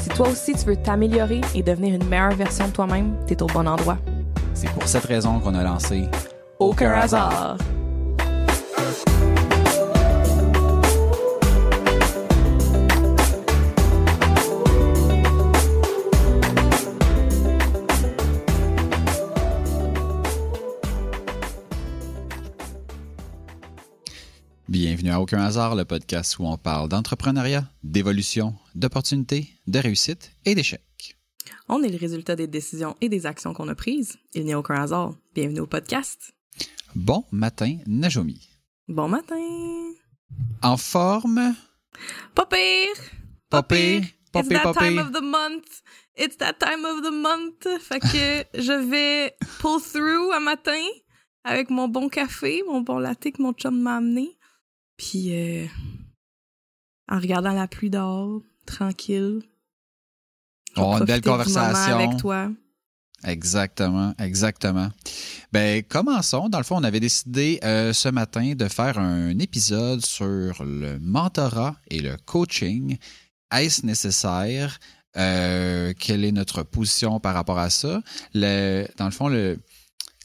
Si toi aussi tu veux t'améliorer et devenir une meilleure version de toi-même, t'es au bon endroit. C'est pour cette raison qu'on a lancé Aucun hasard. Bienvenue à Aucun hasard, le podcast où on parle d'entrepreneuriat, d'évolution, d'opportunités, de réussite et d'échecs. On est le résultat des décisions et des actions qu'on a prises. Il n'y a aucun hasard. Bienvenue au podcast. Bon matin, Najomi. Bon matin. En forme? Pas pire. Pas pire. Pas It's pire, that pas time of the month. It's that time of the month. Fait que je vais pull through un matin avec mon bon café, mon bon latte que mon chum m'a amené. Puis euh, en regardant la pluie dehors, tranquille. Oh, une belle conversation. avec toi. Exactement, exactement. Ben, commençons. Dans le fond, on avait décidé euh, ce matin de faire un épisode sur le mentorat et le coaching. Est-ce nécessaire? Euh, quelle est notre position par rapport à ça? Le, dans le fond, le,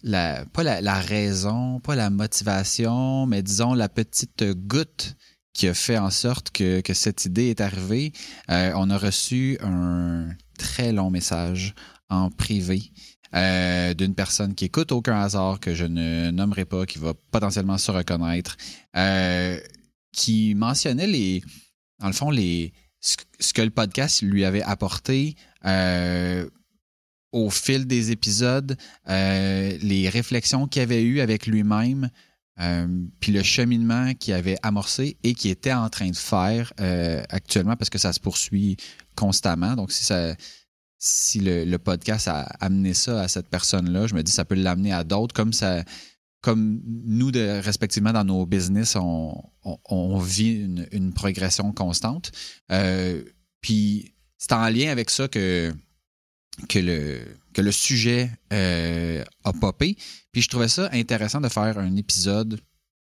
pas la, raison, pas la motivation, mais disons la petite goutte qui a fait en sorte que, cette idée est arrivée. Euh, on a reçu un très long message en privé euh, d'une personne qui écoute aucun hasard, que je ne nommerai pas, qui va potentiellement se reconnaître, euh, qui mentionnait les, dans le fond, les, ce, que le podcast lui avait apporté au fil des épisodes, euh, les réflexions qu'il avait eues avec lui-même, euh, puis le cheminement qu'il avait amorcé et qu'il était en train de faire euh, actuellement parce que ça se poursuit constamment. Donc, si ça, si le, podcast a amené ça à cette personne-là, je me dis ça peut l'amener à d'autres, comme ça, comme nous respectivement dans nos business, on, vit une, progression constante. Puis c'est en lien avec ça que que le que le sujet euh, a popé. Puis je trouvais ça intéressant de faire un épisode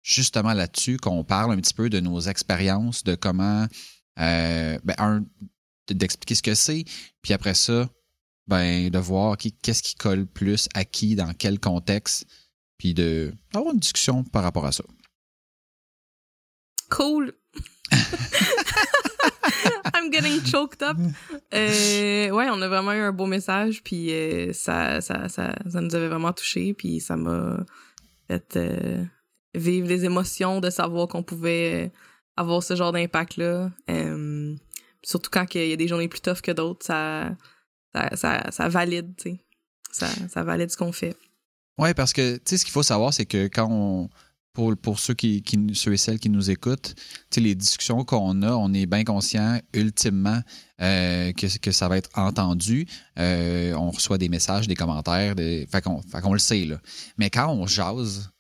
justement là-dessus, qu'on parle un petit peu de nos expériences, de comment euh, ben, un, d'expliquer ce que c'est, puis après ça, ben, de voir qui, qu'est-ce qui colle plus à qui, dans quel contexte, puis de avoir une discussion par rapport à ça. Cool. Getting choked up. Euh, ouais, on a vraiment eu un beau message, puis euh, ça, ça, ça, ça nous avait vraiment touché, puis ça m'a fait euh, vivre les émotions de savoir qu'on pouvait avoir ce genre d'impact-là. Surtout quand il y a des journées plus tough que d'autres, ça, ça, ça, valide, tu sais. Ça, ça valide ce qu'on fait. Oui, parce que, tu sais, ce qu'il faut savoir, c'est que quand on. Pour, ceux, qui, qui, ceux et celles qui nous écoutent, les discussions qu'on a, on est bien conscient, ultimement, euh, que, que ça va être entendu. Euh, on reçoit des messages, des commentaires, des... Fait qu'on fait qu'on le sait, là. Mais quand on jase,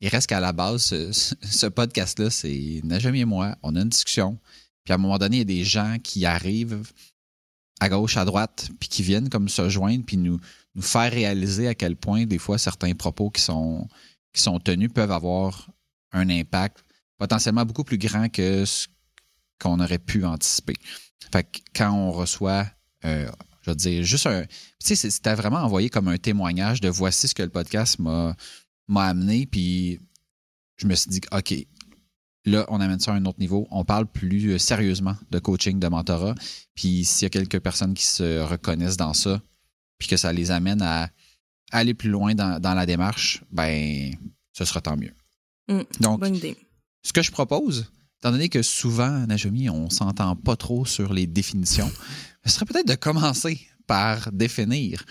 il reste qu'à la base, ce, ce podcast-là, c'est Najami et moi, on a une discussion. Puis à un moment donné, il y a des gens qui arrivent à gauche, à droite, puis qui viennent comme se joindre, puis nous, nous faire réaliser à quel point, des fois, certains propos qui sont, qui sont tenus peuvent avoir un impact potentiellement beaucoup plus grand que ce qu'on aurait pu anticiper. Fait que quand on reçoit, euh, je veux dire, juste un. Tu sais, c'était vraiment envoyé comme un témoignage de voici ce que le podcast m'a m'a amené, puis je me suis dit, OK, là, on amène ça à un autre niveau. On parle plus euh, sérieusement de coaching, de mentorat. Puis s'il y a quelques personnes qui se reconnaissent dans ça, puis que ça les amène à aller plus loin dans, dans la démarche, ben, ce sera tant mieux. Mm, Donc, Bonne idée. ce que je propose, étant donné que souvent, Najomi, on s'entend pas trop sur les définitions, ce serait peut-être de commencer par définir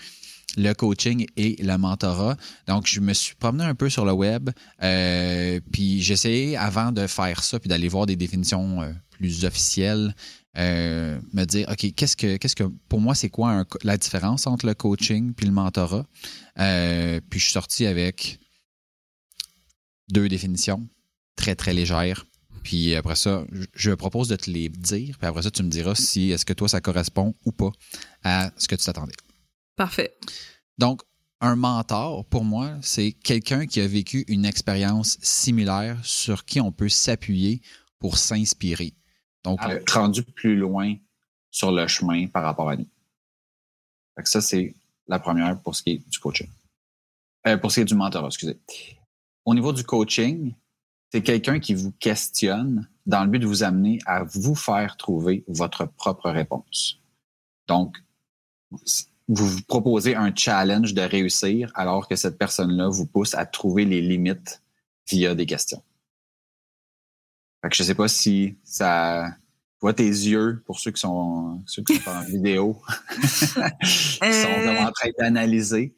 le coaching et le mentorat. Donc, je me suis promené un peu sur le web, euh, puis j'ai essayé, avant de faire ça, puis d'aller voir des définitions euh, plus officielles, euh, me dire, OK, qu'est-ce que, qu'est-ce que, pour moi, c'est quoi la différence entre le coaching puis le mentorat? Euh, puis je suis sorti avec deux définitions très, très légères. Puis après ça, je propose de te les dire. Puis après ça, tu me diras si est-ce que toi, ça correspond ou pas à ce que tu t'attendais. Parfait. Donc, un mentor, pour moi, c'est quelqu'un qui a vécu une expérience similaire sur qui on peut s'appuyer pour s'inspirer. Donc, rendu plus loin sur le chemin par rapport à nous. ça, c'est la première pour ce qui est du coaching. Euh, pour ce qui est du mentorat, excusez. Au niveau du coaching, c'est quelqu'un qui vous questionne dans le but de vous amener à vous faire trouver votre propre réponse. Donc, vous vous proposez un challenge de réussir alors que cette personne-là vous pousse à trouver les limites via des questions. Fait que je sais pas si ça voit tes yeux pour ceux qui sont ceux qui sont en vidéo qui sont vraiment en train d'analyser.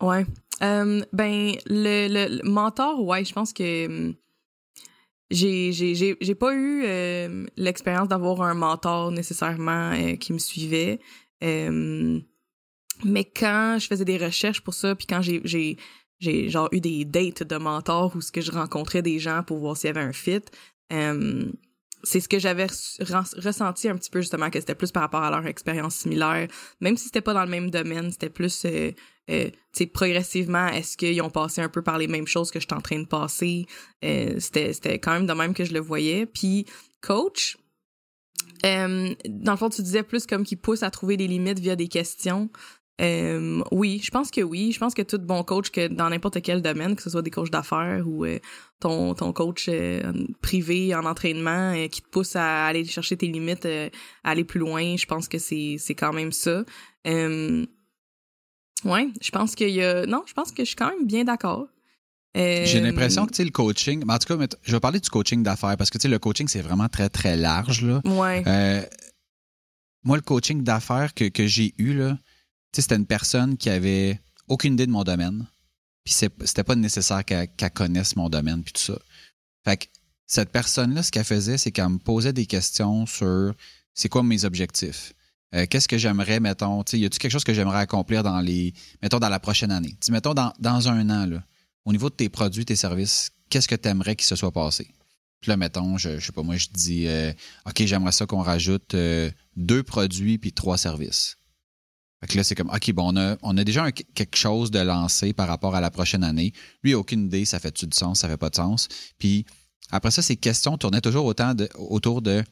Ouais. Euh, ben le, le, mentor, ouais, je pense que hum, j'ai pas eu euh, l'expérience d'avoir un mentor nécessairement euh, qui me suivait. Euh, mais quand je faisais des recherches pour ça, puis quand j'ai j'ai j'ai genre eu des dates de mentors où ce que je rencontrais des gens pour voir s'il y avait un fit, euh, c'est ce que j'avais ressenti un petit peu justement que c'était plus par rapport à leur expérience similaire, même si c'était pas dans le même domaine, c'était plus euh, euh, tu sais progressivement est-ce qu'ils ont passé un peu par les mêmes choses que je suis en train de passer, euh, c'était c'était quand même de même que je le voyais. Puis coach, dans le fond tu disais plus comme qu'il pousse à trouver des limites via des questions. Euh, oui, je pense que oui. Je pense que tout bon coach, que dans n'importe quel domaine, que ce soit des coachs d'affaires ou euh, ton, ton coach euh, privé en entraînement qui te pousse à aller chercher tes limites, à aller plus loin, je pense que c'est, c'est quand même ça. ouais, je pense qu'il y a... Non, je pense que je suis quand même bien d'accord. J'ai l'impression que tu le coaching, en tout cas, je vais parler du coaching d'affaires parce que le coaching, c'est vraiment très, très large. Là. Ouais. moi, le coaching d'affaires que, que j'ai eu, là, c'était une personne qui avait aucune idée de mon domaine. Puis c'était pas nécessaire qu'elle connaisse mon domaine, puis tout ça. Fait que cette personne-là, ce qu'elle faisait, c'est qu'elle me posait des questions sur c'est quoi mes objectifs. Euh, qu'est-ce que j'aimerais, mettons, y a-t-il quelque chose que j'aimerais accomplir dans les, mettons, dans la prochaine année? Tu mettons, dans, dans un an, là, au niveau de tes produits, tes services, qu'est-ce que tu aimerais qu'il se soit passé? Puis là, mettons, je, je sais pas, moi, je dis, euh, OK, j'aimerais ça qu'on rajoute euh, deux produits puis trois services. Fait que là, c'est comme, OK, bon, on a, on a déjà quelque chose de lancé par rapport à la prochaine année. Lui, aucune idée, ça fait-tu du sens, ça fait pas de sens. Puis après ça, ces questions tournaient toujours autant de, autour de,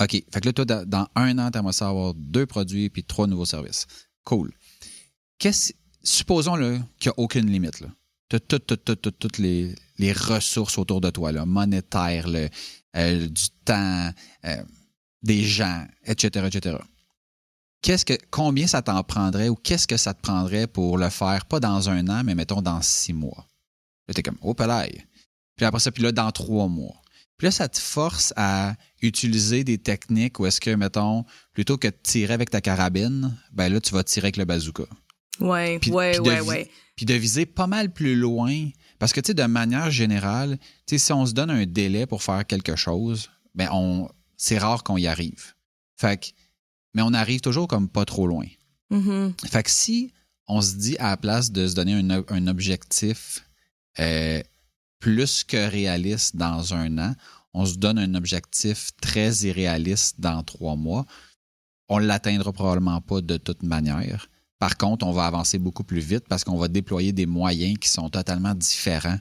OK, fait que là, toi, dans, un an, tu aimerais avoir deux produits puis trois nouveaux services. Cool. Qu'est-ce, supposons qu'il n'y a aucune limite. Tu as toutes les, les ressources autour de toi, là, monétaires, le, euh, du temps, euh, des gens, etc., etc qu'est-ce que combien ça t'en prendrait ou qu'est-ce que ça te prendrait pour le faire, pas dans un an, mais mettons dans six mois. Là, t'es comme, oh, palais. Puis après ça, puis là, dans trois mois. Puis là, ça te force à utiliser des techniques où est-ce que, mettons, plutôt que de tirer avec ta carabine, ben là, tu vas tirer avec le bazooka. Ouais, ouais, ouais, ouais. Puis de viser pas mal plus loin. Parce que, tu sais, de manière générale, tu sais, si on se donne un délai pour faire quelque chose, ben on, c'est rare qu'on y arrive. Fait que mais on arrive toujours comme pas trop loin. Mm-hmm. Fait que si on se dit à la place de se donner un, objectif euh, plus que réaliste dans un an, on se donne un objectif très irréaliste dans trois mois, on ne l'atteindra probablement pas de toute manière. Par contre, on va avancer beaucoup plus vite parce qu'on va déployer des moyens qui sont totalement différents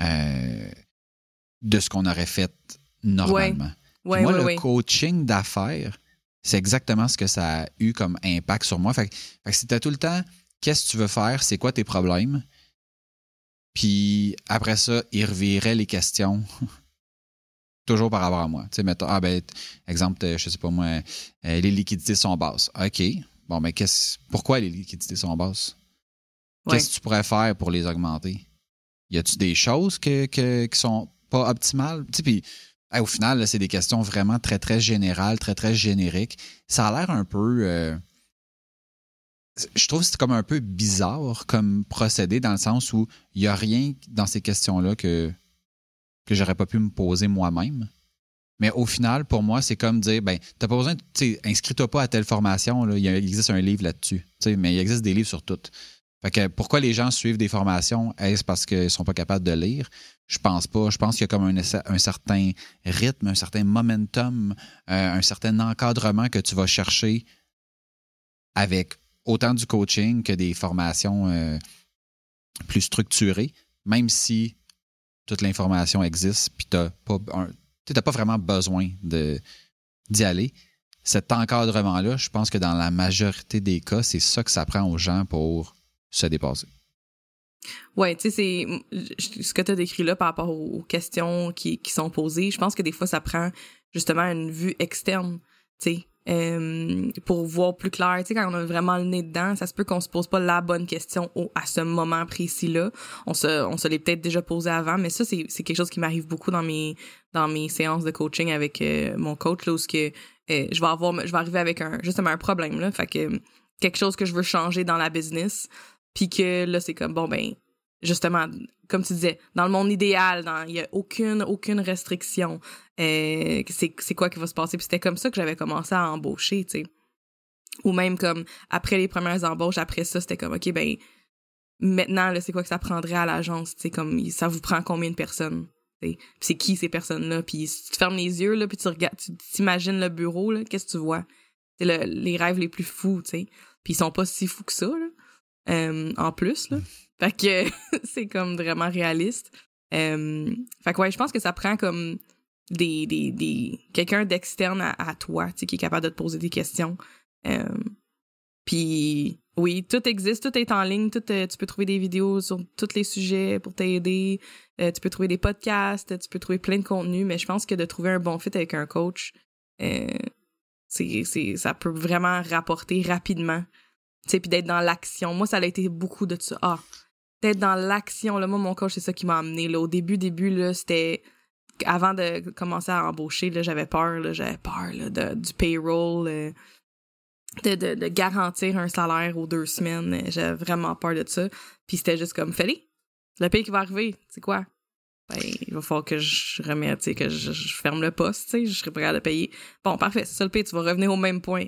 euh, de ce qu'on aurait fait normalement. Ouais. moi, le coaching d'affaires, c'est exactement ce que ça a eu comme impact sur moi. Fait, que c'était tout le temps, qu'est-ce que tu veux faire? C'est quoi tes problèmes? Puis après ça, il revirait les questions. Toujours par rapport à moi. Tu sais, mettons, ah ben, exemple, je sais pas moi, euh, les liquidités sont basses. OK. Bon, mais qu'est-ce, pourquoi les liquidités sont basses? Qu'est-ce que tu pourrais faire pour les augmenter? Y a-tu des choses que, que, qui sont pas optimales? Tu sais, puis au final, c'est des questions vraiment très, très générales, très, très génériques. Ça a l'air un peu. Euh, je trouve que c'est comme un peu bizarre comme procédé dans le sens où il n'y a rien dans ces questions-là que, que j'aurais pas pu me poser moi-même. Mais au final, pour moi, c'est comme dire, ben, t'as pas besoin, inscris-toi pas à telle formation, il existe un livre là-dessus, mais il existe des livres sur tout. Fait que pourquoi les gens suivent des formations? Est-ce parce qu'ils sont pas capables de lire? Je pense pas. Je pense qu'il y a comme un, certain rythme, un certain momentum, euh, un certain encadrement que tu vas chercher avec autant du coaching que des formations euh, plus structurées, même si toute l'information existe, puis tu n'as pas vraiment besoin d'y aller. Cet encadrement-là, je pense que dans la majorité des cas, c'est ça que ça prend aux gens pour se dépasser. Ouais, tu sais, c'est ce que tu as décrit là par rapport aux questions qui, qui, sont posées. Je pense que des fois, ça prend justement une vue externe, tu sais, euh, pour voir plus clair. Tu sais, quand on a vraiment le nez dedans, ça se peut qu'on se pose pas la bonne question au, à ce moment précis-là. On se, on se l'est peut-être déjà posé avant, mais ça, c'est quelque chose qui m'arrive beaucoup dans mes, dans mes séances de coaching avec euh, mon coach, là, où que, euh, je vais avoir, je vais arriver avec un, justement un problème, là. Fait que, quelque chose que je veux changer dans la business. Puis que là, c'est comme, bon, ben, justement, comme tu disais, dans le monde idéal, il n'y a aucune, aucune restriction. Euh, c'est quoi qui va se passer? Puis c'était comme ça que j'avais commencé à embaucher, tu sais. Ou même comme, après les premières embauches, après ça, c'était comme, OK, ben, maintenant, c'est quoi que ça prendrait à l'agence, tu sais, comme, ça vous prend combien de personnes? C'est qui ces personnes-là? Puis si tu fermes les yeux, là, puis tu regardes, tu t'imagines le bureau, qu'est-ce que tu vois? C'est les rêves les plus fous, tu sais. Puis ils sont pas si fous que ça, là. Euh, en plus. Là. Fait que c'est comme vraiment réaliste. Euh, fait que ouais, je pense que ça prend comme des, des, des quelqu'un d'externe à, toi, qui est capable de te poser des questions. Euh, puis oui, tout existe, tout est en ligne, tout, tu peux trouver des vidéos sur tous les sujets pour t'aider, tu peux trouver des podcasts, tu peux trouver plein de contenus, mais je pense que de trouver un bon fit avec un coach, c'est, ça peut vraiment rapporter rapidement sais, puis d'être dans l'action. Moi, ça a été beaucoup de ça. Ah, d'être dans l'action. Là, moi, mon coach, c'est ça qui m'a amené. Là. Au début, début, là, c'était avant de commencer à embaucher, là, j'avais peur, là, j'avais peur là, de, du payroll, euh, de, de, garantir un salaire aux deux semaines. J'avais vraiment peur de ça. Puis c'était juste comme, fais-le. Le qui va arriver, c'est quoi? Ben, il va falloir que je remette, que je, je, ferme le poste, tu je serai prêt à le payer. Bon, parfait, c'est ça le paye, tu vas revenir au même point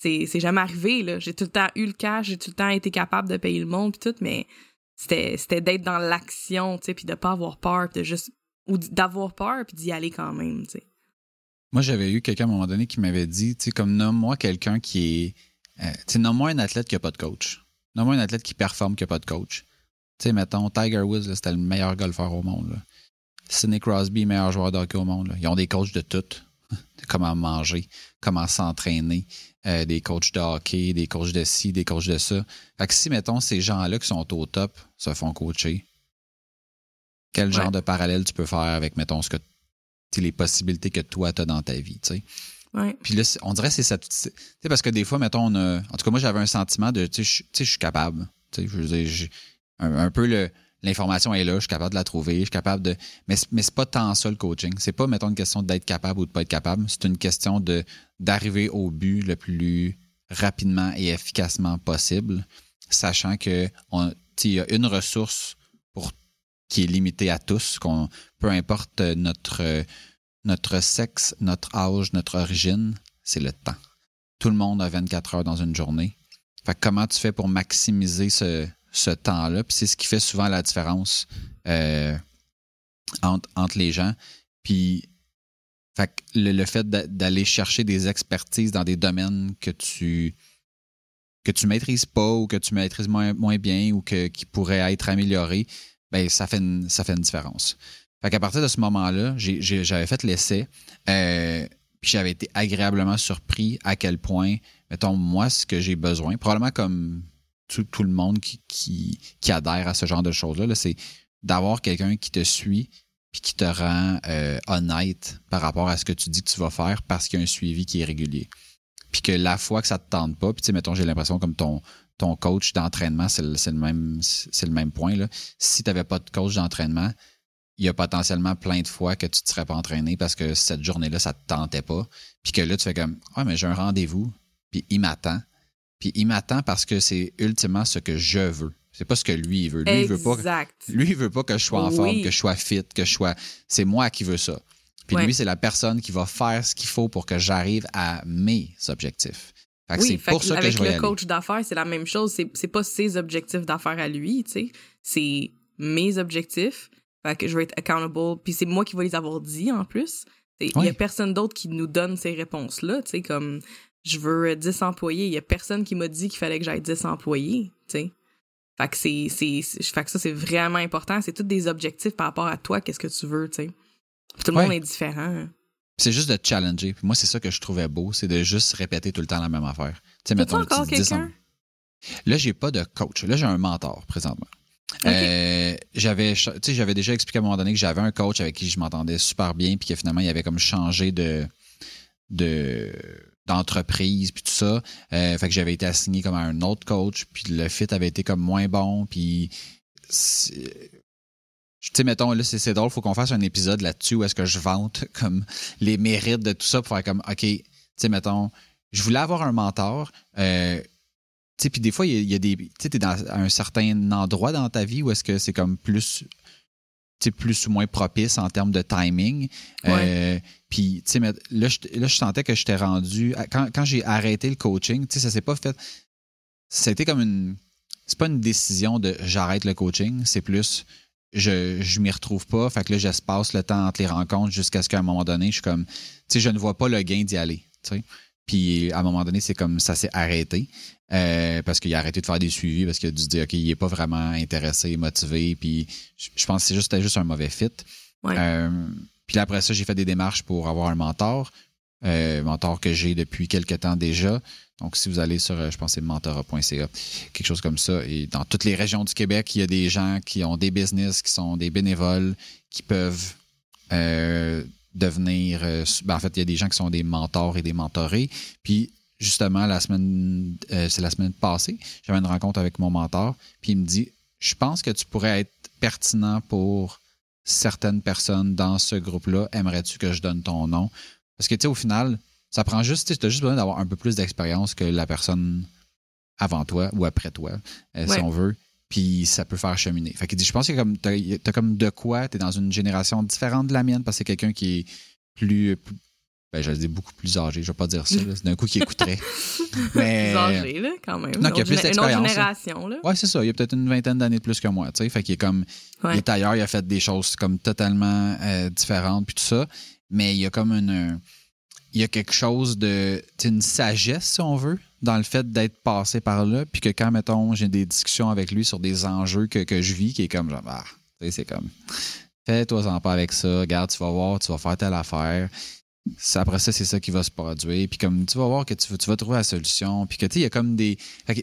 c'est jamais arrivé là. J'ai tout le temps eu le cash j'ai tout le temps été capable de payer le monde puis tout mais c'était c'était d'être dans l'action tu sais puis pas avoir peur de juste ou d'avoir peur puis d'y aller quand même tu moi j'avais eu quelqu'un à un moment donné qui m'avait dit comme nomme-moi quelqu'un qui est euh, nomme-moi un athlète qui a pas de coach. Nomme-moi un athlète qui performe qui a pas de coach. Tu sais mettons Tiger Woods c'était le meilleur golfeur au monde là. Crosby meilleur joueur de hockey au monde ils ont des coachs de tout. Comment manger, comment s'entraîner, euh, des coachs de hockey, des coachs de ci, des coachs de ça. Fait que si, mettons, ces gens-là qui sont au top se font coacher, quel genre de parallèle tu peux faire avec, mettons, ce que les possibilités que toi, tu as dans ta vie, tu sais? Puis là, on dirait que c'est ça. Tu sais, parce que des fois, mettons, on a, en tout cas, moi, j'avais un sentiment de, tu sais, je suis capable. Tu sais, je veux dire, un peu le, l'information est là, je suis capable de la trouver, je suis capable de. Mais, mais c'est pas tant ça le coaching. C'est pas, mettons, une question d'être capable ou de pas être capable. C'est une question d'arriver au but le plus rapidement et efficacement possible, sachant que il y a une ressource qui est limitée à tous, qu'on peu importe notre, notre sexe, notre âge, notre origine, c'est le temps. Tout le monde a 24 heures dans une journée. Fait comment tu fais pour maximiser ce, ce temps-là. Puis c'est ce qui fait souvent la différence euh, entre, entre, les gens. Puis fait le, le, fait d'aller chercher des expertises dans des domaines que tu que tu maîtrises pas ou que tu maîtrises moins, moins bien ou que, qui pourraient être améliorés, ben ça fait une, ça fait une différence. Fait qu'à partir de ce moment-là, j'avais fait l'essai, euh, puis j'avais été agréablement surpris à quel point, mettons, moi, ce que j'ai besoin, probablement comme tout, le monde qui, adhère à ce genre de choses-là, c'est d'avoir quelqu'un qui te suit puis qui te rend euh, honnête par rapport à ce que tu dis que tu vas faire parce qu'il y a un suivi qui est régulier. Puis que la fois que ça te tente pas, puis tu sais, mettons, j'ai l'impression comme ton, coach d'entraînement, c'est le, même, point. Si tu n'avais pas de coach d'entraînement, il y a potentiellement plein de fois que tu ne serais pas entraîné parce que cette journée-là, ça ne te tentait pas. Puis que là, tu fais comme Ah, mais j'ai un rendez-vous, puis il m'attend. Puis il m'attend parce que c'est ultimement ce que je veux. C'est pas ce que lui il veut. Lui, il veut pas. Lui, il veut pas que je sois en forme, que je sois fit, que je sois. C'est moi qui veux ça. Puis Ouais. lui, c'est la personne qui va faire ce qu'il faut pour que j'arrive à mes objectifs. Fait que Oui, c'est pour ça que je vais y le aller. coach d'affaires, c'est la même chose. C'est, pas ses objectifs d'affaires à lui, tu sais. C'est mes objectifs. Fait que je vais être accountable. Puis c'est moi qui vais les avoir dit en plus. Il y Ouais. a personne d'autre qui nous donne ces réponses-là, tu sais, comme je veux 10 employés. Il y a personne qui m'a dit qu'il fallait que j'aille 10 employés, tu sais. Fait que c'est, c'est, fait que ça, c'est vraiment important. C'est tous des objectifs par rapport à toi, qu'est-ce que tu veux, tu sais. Tout le Ouais. monde est différent. C'est juste de te challenger. Puis moi, c'est ça que je trouvais beau, c'est de juste répéter tout le temps la même affaire. Tu sais, mettons, encore quelqu'un? Là, j'ai pas de coach. Là, j'ai un mentor présentement. Euh, j'avais, j'avais déjà expliqué à un moment donné que j'avais un coach avec qui je m'entendais super bien, puis que finalement, il avait comme changé de, de d'entreprise puis tout ça. Euh, fait que j'avais été assigné comme à un autre coach, puis le fit avait été comme moins bon, puis tu sais, mettons, là, c'est, c'est drôle, faut qu'on fasse un épisode là-dessus où est-ce que je vante comme les mérites de tout ça pour faire comme, OK, tu sais, mettons, je voulais avoir un mentor, euh, tu sais, puis des fois, il y a, il y a des. Tu sais, t'es dans un certain endroit dans ta vie où est-ce que c'est comme plus. Plus ou moins propice en termes de timing. Euh, puis, tu sais, mais là, je, là, je sentais que j'étais rendu. Quand, quand j'ai arrêté le coaching, tu sais, ça s'est pas fait. C'était comme une. C'est pas une décision de j'arrête le coaching, c'est plus je, je m'y retrouve pas. Fait que là, j'espace le temps entre les rencontres jusqu'à ce qu'à un moment donné, je suis comme. Tu sais, je ne vois pas le gain d'y aller. Tu sais. Puis à un moment donné, c'est comme ça s'est arrêté. Euh, parce qu'il a arrêté de faire des suivis, parce qu'il a dû se dire, OK, il est pas vraiment intéressé, motivé. Puis je, pense que c'est juste, c'était juste un mauvais fit. Ouais. Euh, puis là, après ça, j'ai fait des démarches pour avoir un mentor. Euh, mentor que j'ai depuis quelques temps déjà. Donc, si vous allez sur, je pense, c'est mentora.ca, quelque chose comme ça. Et dans toutes les régions du Québec, il y a des gens qui ont des business, qui sont des bénévoles, qui peuvent euh, devenir. euh, ben, en fait, il y a des gens qui sont des mentors et des mentorés. Puis, justement, la semaine, euh, c'est la semaine passée, j'avais une rencontre avec mon mentor. Puis, il me dit Je pense que tu pourrais être pertinent pour certaines personnes dans ce groupe-là. Aimerais-tu que je donne ton nom Parce que, tu sais, au final, ça prend juste, tu as juste besoin d'avoir un peu plus d'expérience que la personne avant toi ou après toi, euh, si on veut. Puis ça peut faire cheminer. Fait qu'il dit, je pense que comme t'as as comme de quoi, tu es dans une génération différente de la mienne parce que c'est quelqu'un qui est plus, plus- ben je dire beaucoup plus âgé, je vais pas dire ça, c'est d'un coup qui écouterait. Mais Plus âgé, là, quand même. Non, y a Une plus autre géné- Une autre d'expérience, génération, là. ouais, c'est ça, il y a peut-être une vingtaine d'années de plus que moi, tu sais, fait qu'il est comme Ouais. il est ailleurs, il a fait des choses comme totalement euh, différentes puis tout ça, mais il y a comme une il y a quelque chose de une sagesse si on veut dans le fait d'être passé par là puis que quand mettons j'ai des discussions avec lui sur des enjeux que, que je vis qui est comme genre ah, tu sais, c'est comme fais-toi en pas avec ça, regarde, tu vas voir, tu vas faire telle affaire. Après ça, c'est ça qui va se produire. Puis comme tu vas voir que tu, vas- tu vas trouver la solution. Puis que tu sais, il y a comme des.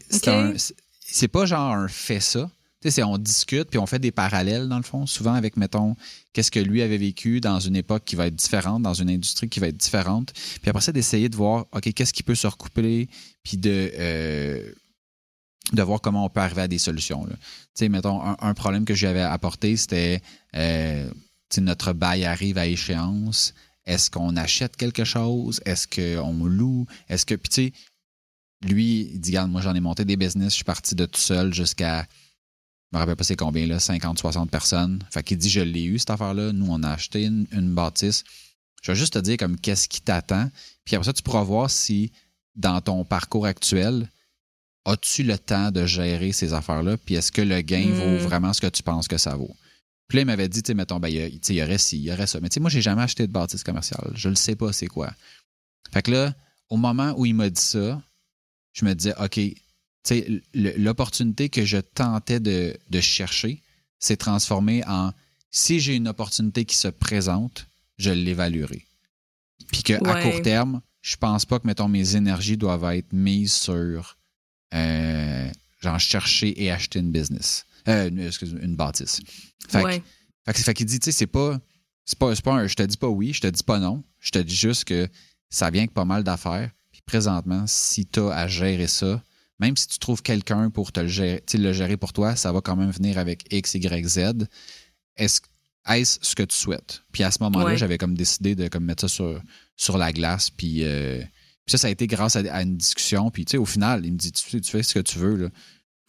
c'est Ok. un- c'est- c'est pas genre un fait ça. Tu sais, on discute puis on fait des parallèles dans le fond, souvent avec, mettons, qu'est-ce que lui avait vécu dans une époque qui va être différente, dans une industrie qui va être différente. Puis après ça, d'essayer de voir, OK, qu'est-ce qui peut se recouper, puis de, euh, de voir comment on peut arriver à des solutions. Tu sais, mettons, un, problème que j'avais apporté, c'était euh, notre bail arrive à échéance. Est-ce qu'on achète quelque chose? Est-ce qu'on loue? Est-ce que. Puis tu sais, lui, il dit, regarde, moi j'en ai monté des business, je suis parti de tout seul jusqu'à. Je me rappelle pas c'est combien, là, 50, 60 personnes. Fait qu'il dit, je l'ai eu, cette affaire-là. Nous, on a acheté une, une bâtisse. Je vais juste te dire comme qu'est-ce qui t'attend. Puis après ça, tu pourras voir si dans ton parcours actuel, as-tu le temps de gérer ces affaires-là? Puis est-ce que le gain vaut vraiment ce que tu penses que ça vaut? Puis là, il m'avait dit, tu sais, mettons, ben, il y, aurait ci, il y aurait ça. Mais tu sais, moi, j'ai jamais acheté de bâtisse commerciale. Je le sais pas c'est quoi. Fait que là, au moment où il m'a dit ça, je me disais, OK, l'opportunité que je tentais de, de chercher s'est transformée en si j'ai une opportunité qui se présente, je l'évaluerai. Puis qu'à Ouais. court terme, je pense pas que, mettons, mes énergies doivent être mises sur euh, genre chercher et acheter une business. Euh, une, excuse, une bâtisse. Fait, que- Ouais. fait, que- fait qu'il dit, tu sais, c'est pas. C'est pas, c'est pas un, je te dis pas oui, je te dis pas non. Je te dis juste que ça vient avec pas mal d'affaires. Puis présentement, si tu as à gérer ça, même si tu trouves quelqu'un pour te le gérer, le gérer pour toi, ça va quand même venir avec X, Y, Z. Est-ce est-ce ce que tu souhaites? Puis à ce moment-là, Ouais. j'avais comme décidé de comme mettre ça sur, sur la glace. Puis, euh, puis ça, ça a été grâce à, à une discussion. Puis tu sais, au final, il me dit, tu, tu fais ce que tu veux. Là.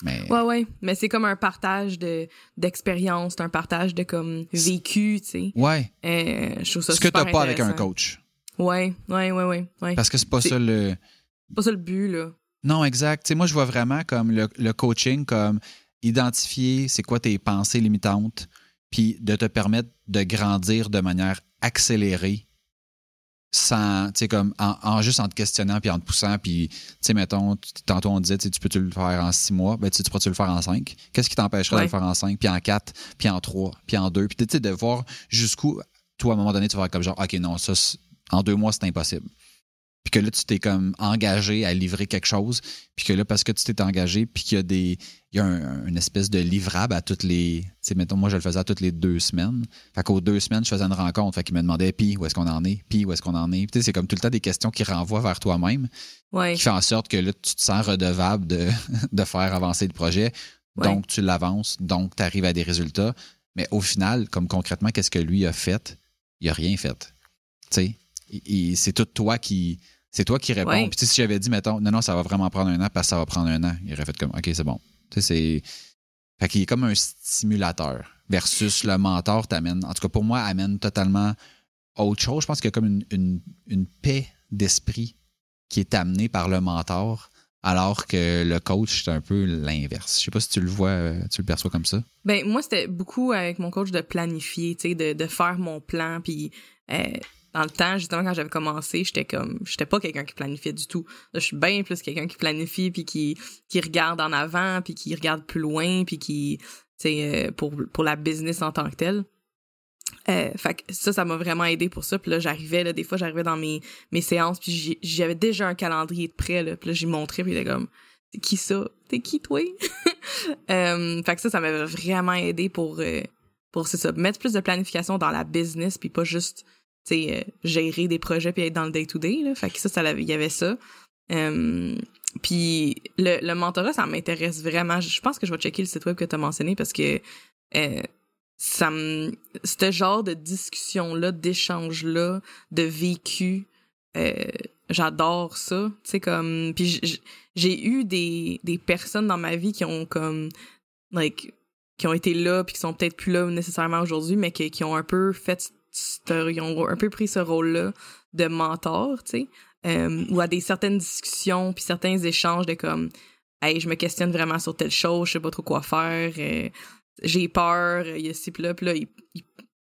Mais Ouais, ouais. Mais c'est comme un partage de d'expérience, un partage de comme vécu, tu sais. ouais, Euh, je trouve ça ce que super t'as pas avec un coach. Ouais, ouais, ouais, ouais. ouais. Parce que c'est pas ça le. C'est pas ça le but, là. Non, exact. Moi, je vois vraiment comme le, le coaching comme identifier c'est quoi tes pensées limitantes, puis de te permettre de grandir de manière accélérée sans, tu sais, comme en, en juste en te questionnant puis en te poussant, puis, tu sais, mettons, tantôt on disait, tu sais, tu peux-tu le faire en six mois, ben, tu pourras-tu le faire en cinq? Qu'est-ce qui t'empêcherait de Ouais. le faire en cinq, puis en quatre, puis en trois, puis en deux, puis tu sais, de voir jusqu'où, toi, à un moment donné, tu vas faire comme genre, OK, non, ça, en deux mois, c'est impossible. Puis que là, tu t'es comme engagé à livrer quelque chose, puis que là, parce que tu t'es engagé, puis qu'il y a des. Il y a un- une espèce de livrable à toutes les. Tu sais, mettons, moi, je le faisais à toutes les deux semaines. Fait qu'aux deux semaines, je faisais une rencontre. Fait qu'il me demandait, puis où est-ce qu'on en est, puis où est-ce qu'on en est? Tu sais, c'est comme tout le temps des questions qui renvoient vers toi-même, Ouais. qui fait en sorte que là, tu te sens redevable de, de faire avancer le projet. Ouais. Donc, tu l'avances, donc tu arrives à des résultats. Mais au final, comme concrètement, qu'est-ce que lui a fait? Il a rien fait. Tu sais, c'est tout toi qui. C'est toi qui réponds. Ouais. Puis tu sais, si j'avais dit, mettons, non, non, ça va vraiment prendre un an parce que ça va prendre un an, il aurait fait comme, OK, c'est bon. Tu sais, c'est. Fait qu'il est comme un stimulateur versus le mentor t'amène. En tout cas, pour moi, amène totalement autre chose. Je pense qu'il y a comme une, une, une paix d'esprit qui est amenée par le mentor, alors que le coach, c'est un peu l'inverse. Je sais pas si tu le vois, euh, tu le perçois comme ça. Ben, moi, c'était beaucoup avec mon coach de planifier, tu sais, de, de faire mon plan. Puis, euh, dans le temps, justement, quand j'avais commencé, j'étais comme, j'étais pas quelqu'un qui planifiait du tout. Là, je suis bien plus quelqu'un qui planifie, puis qui, qui regarde en avant, puis qui regarde plus loin, puis qui, tu euh, pour, pour la business en tant que telle. Euh, fait que ça, ça m'a vraiment aidé pour ça. Puis là, j'arrivais, là, des fois, j'arrivais dans mes, mes séances, puis j'avais déjà un calendrier de prêt, là. Puis là, j'y montrais, puis il était comme, c'est qui ça? T'es qui, toi? euh, fait que ça, ça m'avait vraiment aidé pour, euh, pour c'est ça, mettre plus de planification dans la business, puis pas juste, sais, euh, gérer des projets puis être dans le day-to-day. Fait que ça, ça il y avait ça. Euh, puis le, mentorat, ça m'intéresse vraiment. Je pense que je vais checker le site web que tu as mentionné parce que euh, ça ce genre de discussion là d'échange là de vécu j'adore ça tu sais comme puis j'ai eu des des personnes dans ma vie qui ont comme like qui ont été là puis qui sont peut-être plus là nécessairement aujourd'hui mais qui ont un peu fait ce- ils ont un peu pris ce rôle là de mentor tu sais euh, ou à des certaines discussions puis certains échanges de comme hey je me questionne vraiment sur telle chose je sais pas trop quoi faire euh, j'ai peur, il y a ci pis là, puis là, il,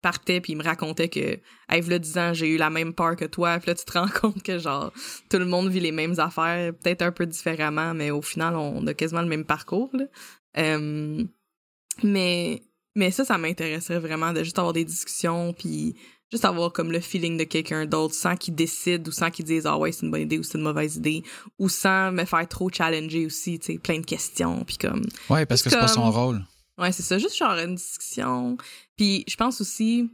partait puis il me racontait que, hey, v'là 10 ans, j'ai eu la même peur que toi, puis là, tu te rends compte que, genre, tout le monde vit les mêmes affaires, peut-être un peu différemment, mais au final, on a quasiment le même parcours, là. Euh, mais, mais ça, ça m'intéresserait vraiment de juste avoir des discussions, puis juste avoir comme le feeling de quelqu'un d'autre sans qu'il décide ou sans qu'il dise ah ouais c'est une bonne idée ou c'est une mauvaise idée ou sans me faire trop challenger aussi tu sais plein de questions puis comme Ouais, parce que c'est pas Comme- son rôle. Ouais, c'est ça, juste genre une discussion. Puis je pense aussi,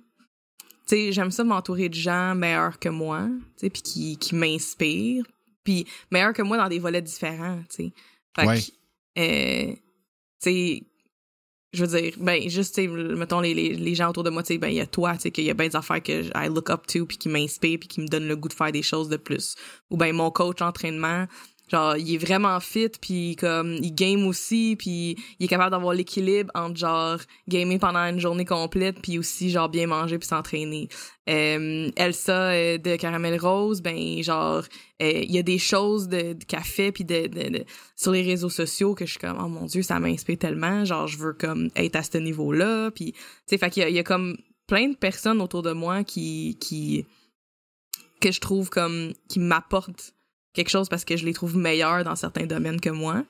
tu sais, j'aime ça m'entourer de gens meilleurs que moi, tu sais, puis qui, qui m'inspirent, puis meilleurs que moi dans des volets différents, tu sais. Fait Ouais. que, euh, tu sais, je veux dire, ben, juste, mettons, les, les, les gens autour de moi, tu sais, ben, il y a toi, tu sais, qu'il y a bien des affaires que je- I look up to, puis qui m'inspirent, puis qui me donnent le goût de faire des choses de plus. Ou ben, mon coach entraînement, genre, il est vraiment fit, puis comme, il game aussi, puis il est capable d'avoir l'équilibre entre, genre, gamer pendant une journée complète, puis aussi, genre, bien manger, puis s'entraîner. Euh, Elsa euh, de Caramel Rose, ben, genre, euh, il y a des choses de, de café, puis de, de, de- sur les réseaux sociaux que je suis comme, oh mon Dieu, ça m'inspire tellement, genre, je veux, comme, être à ce niveau-là, puis, tu sais, fait qu'il y a, y a comme plein de personnes autour de moi qui, qui, que je trouve comme, qui m'apportent quelque chose parce que je les trouve meilleurs dans certains domaines que moi.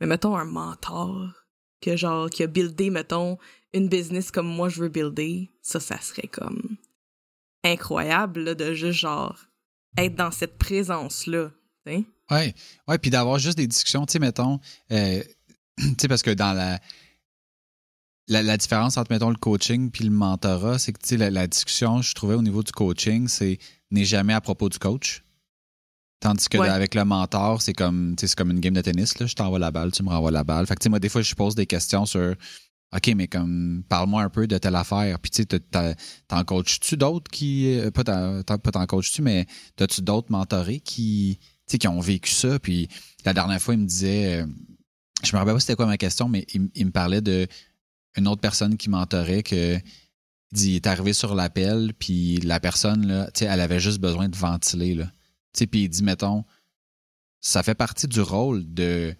Mais mettons un mentor que genre qui a buildé mettons une business comme moi je veux builder, ça ça serait comme incroyable de juste genre être dans cette présence là, sais. Ouais, puis d'avoir juste des discussions, tu sais, mettons, euh, tu sais, parce que dans la, la, la différence entre, mettons, le coaching puis le mentorat, c'est que, tu sais, la, la discussion, je trouvais au niveau du coaching, c'est n'est jamais à propos du coach. Tandis que Ouais. avec le mentor, c'est comme, comme une game de tennis, là, je t'envoie la balle, tu me renvoies la balle. Fait que, tu sais, moi, des fois, je pose des questions sur, OK, mais comme, parle-moi un peu de telle affaire. Puis, tu sais, t'en coaches-tu d'autres qui, euh, pas t'en, coaches-tu, mais t'as-tu d'autres mentorés qui, tu sais, qui ont vécu ça? Puis la dernière fois, il me disait, euh, je me rappelle pas c'était quoi ma question, mais il, il me parlait de une autre personne qui mentorait que il est arrivé sur l'appel, puis la personne, là, elle avait juste besoin de ventiler. Là. Puis il dit, mettons, ça fait partie du rôle de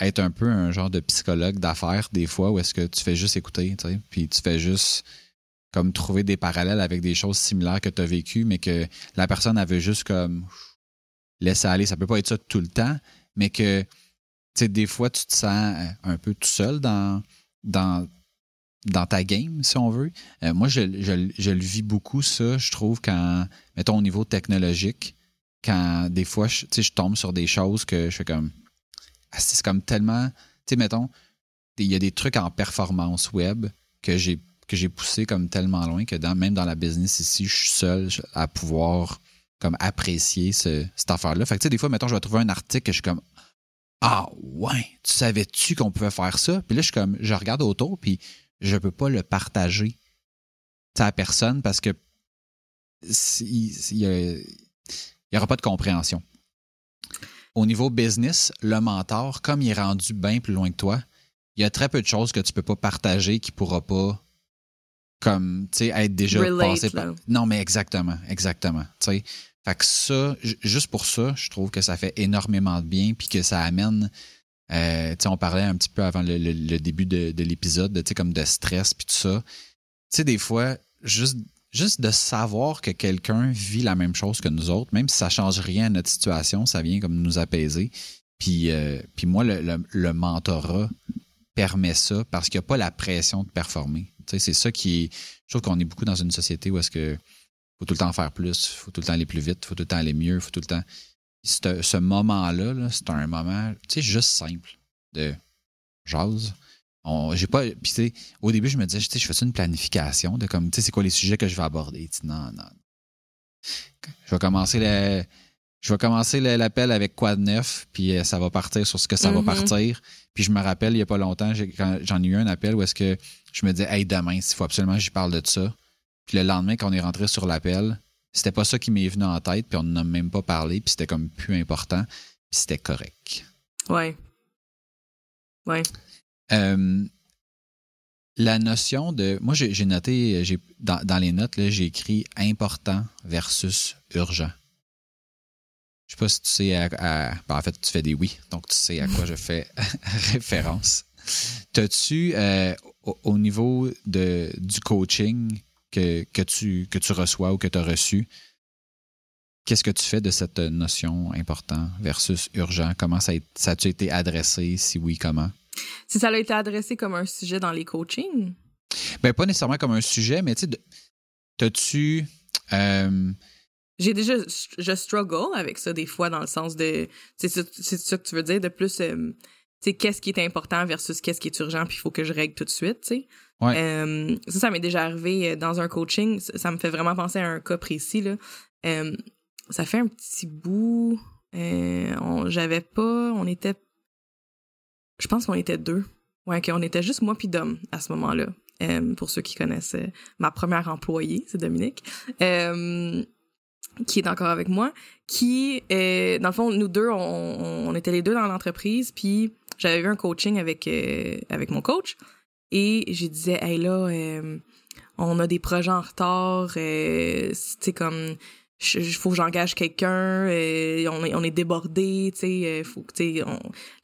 être un peu un genre de psychologue d'affaires des fois où est-ce que tu fais juste écouter, puis tu fais juste comme trouver des parallèles avec des choses similaires que tu as vécues, mais que la personne avait juste comme laisser aller. Ça peut pas être ça tout le temps, mais que des fois tu te sens un peu tout seul dans, ta game, si on veut. Euh, moi, je, le vis beaucoup, ça, je trouve, quand, mettons, au niveau technologique, quand des fois, je, je tombe sur des choses que je fais comme. Ah, c'est comme tellement. Tu sais, mettons, il y a des trucs en performance web que j'ai que j'ai poussé comme tellement loin que dans, même dans la business ici, je suis seul à pouvoir comme apprécier ce, cette affaire-là. Fait que tu sais, des fois, mettons, je vais trouver un article que je suis comme Ah ouais, tu savais-tu qu'on pouvait faire ça? Puis là, je suis comme je regarde autour, puis je peux pas le partager à personne parce que il n'y aura pas de compréhension. Au niveau business, le mentor, comme il est rendu bien plus loin que toi, il y a très peu de choses que tu ne peux pas partager qui ne pourra pas comme être déjà passé par. Non, mais exactement, exactement. Fait que ça, juste pour ça, je trouve que ça fait énormément de bien puis que ça amène euh, on parlait un petit peu avant le, début de, l'épisode, comme de stress puis tout ça. Tu sais, des fois, juste, juste de savoir que quelqu'un vit la même chose que nous autres, même si ça change rien à notre situation, ça vient comme nous apaiser. Puis, euh, moi, le, mentorat permet ça parce qu'il n'y a pas la pression de performer. Tu sais, c'est ça qui. Je trouve qu'on est beaucoup dans une société où est-ce que faut tout le temps faire plus, faut tout le temps aller plus vite, faut tout le temps aller mieux, faut tout le temps ce moment-là, -là, c'est un moment, tu sais, juste simple de jazz. J'ai pas. Puis, au début, je me disais, je fais une planification de comme, tu sais, c'est quoi les sujets que je vais aborder? non, non. Je vais commencer le, je vais commencer l'appel avec quoi de neuf, puis euh, ça va partir sur ce que ça va mm-hmm. partir. Puis je me rappelle, il n'y a pas longtemps, j'en ai eu un appel où est-ce que je me disais, hey, demain, il faut absolument que j'y parle de ça. Puis le lendemain, quand on est rentré sur l'appel, c'était pas ça qui m'est venu en tête, puis on n'en a même pas parlé, puis c'était comme plus important, puis c'était correct. Ouais. Ouais. Euh, la notion de. Moi, j'ai noté, dans, dans, les notes, j'ai écrit important versus urgent. Je sais pas si tu sais à. Ben, en fait, tu fais des oui, donc tu sais à quoi je fais référence. T'as-tu, euh, au, niveau de, du coaching, que, tu, que tu reçois ou que tu as reçu. Qu'est-ce que tu fais de cette notion important versus urgent? Comment ça a, ça a été adressé? Si oui, comment? Si ça a été adressé comme un sujet dans les coachings? Ben, pas nécessairement comme un sujet, mais tu sais, t'as-tu. Euh, J'ai déjà. Je struggle avec ça des fois dans le sens de. C'est ça, que tu veux dire, de plus. Euh, tu sais, qu'est-ce qui est important versus qu'est-ce qui est urgent, puis il faut que je règle tout de suite, tu sais. Euh, ça, ça m'est déjà arrivé dans un coaching. Ça, me fait vraiment penser à un cas précis. Là. Ça fait un petit bout. J'avais pas. On était. Je pense qu'on était deux. Ouais, qu'on était juste moi puis Dom à ce moment-là. pour ceux qui connaissent ma première employée, c'est Dominique. qui est encore avec moi, qui, dans le fond, nous deux, on, on était les deux dans l'entreprise, puis j'avais eu un coaching avec, avec mon coach, et je disais, hey là, euh, on a des projets en retard, euh, tu comme il faut que j'engage quelqu'un, euh, on, est, on est débordé, tu sais, faut tu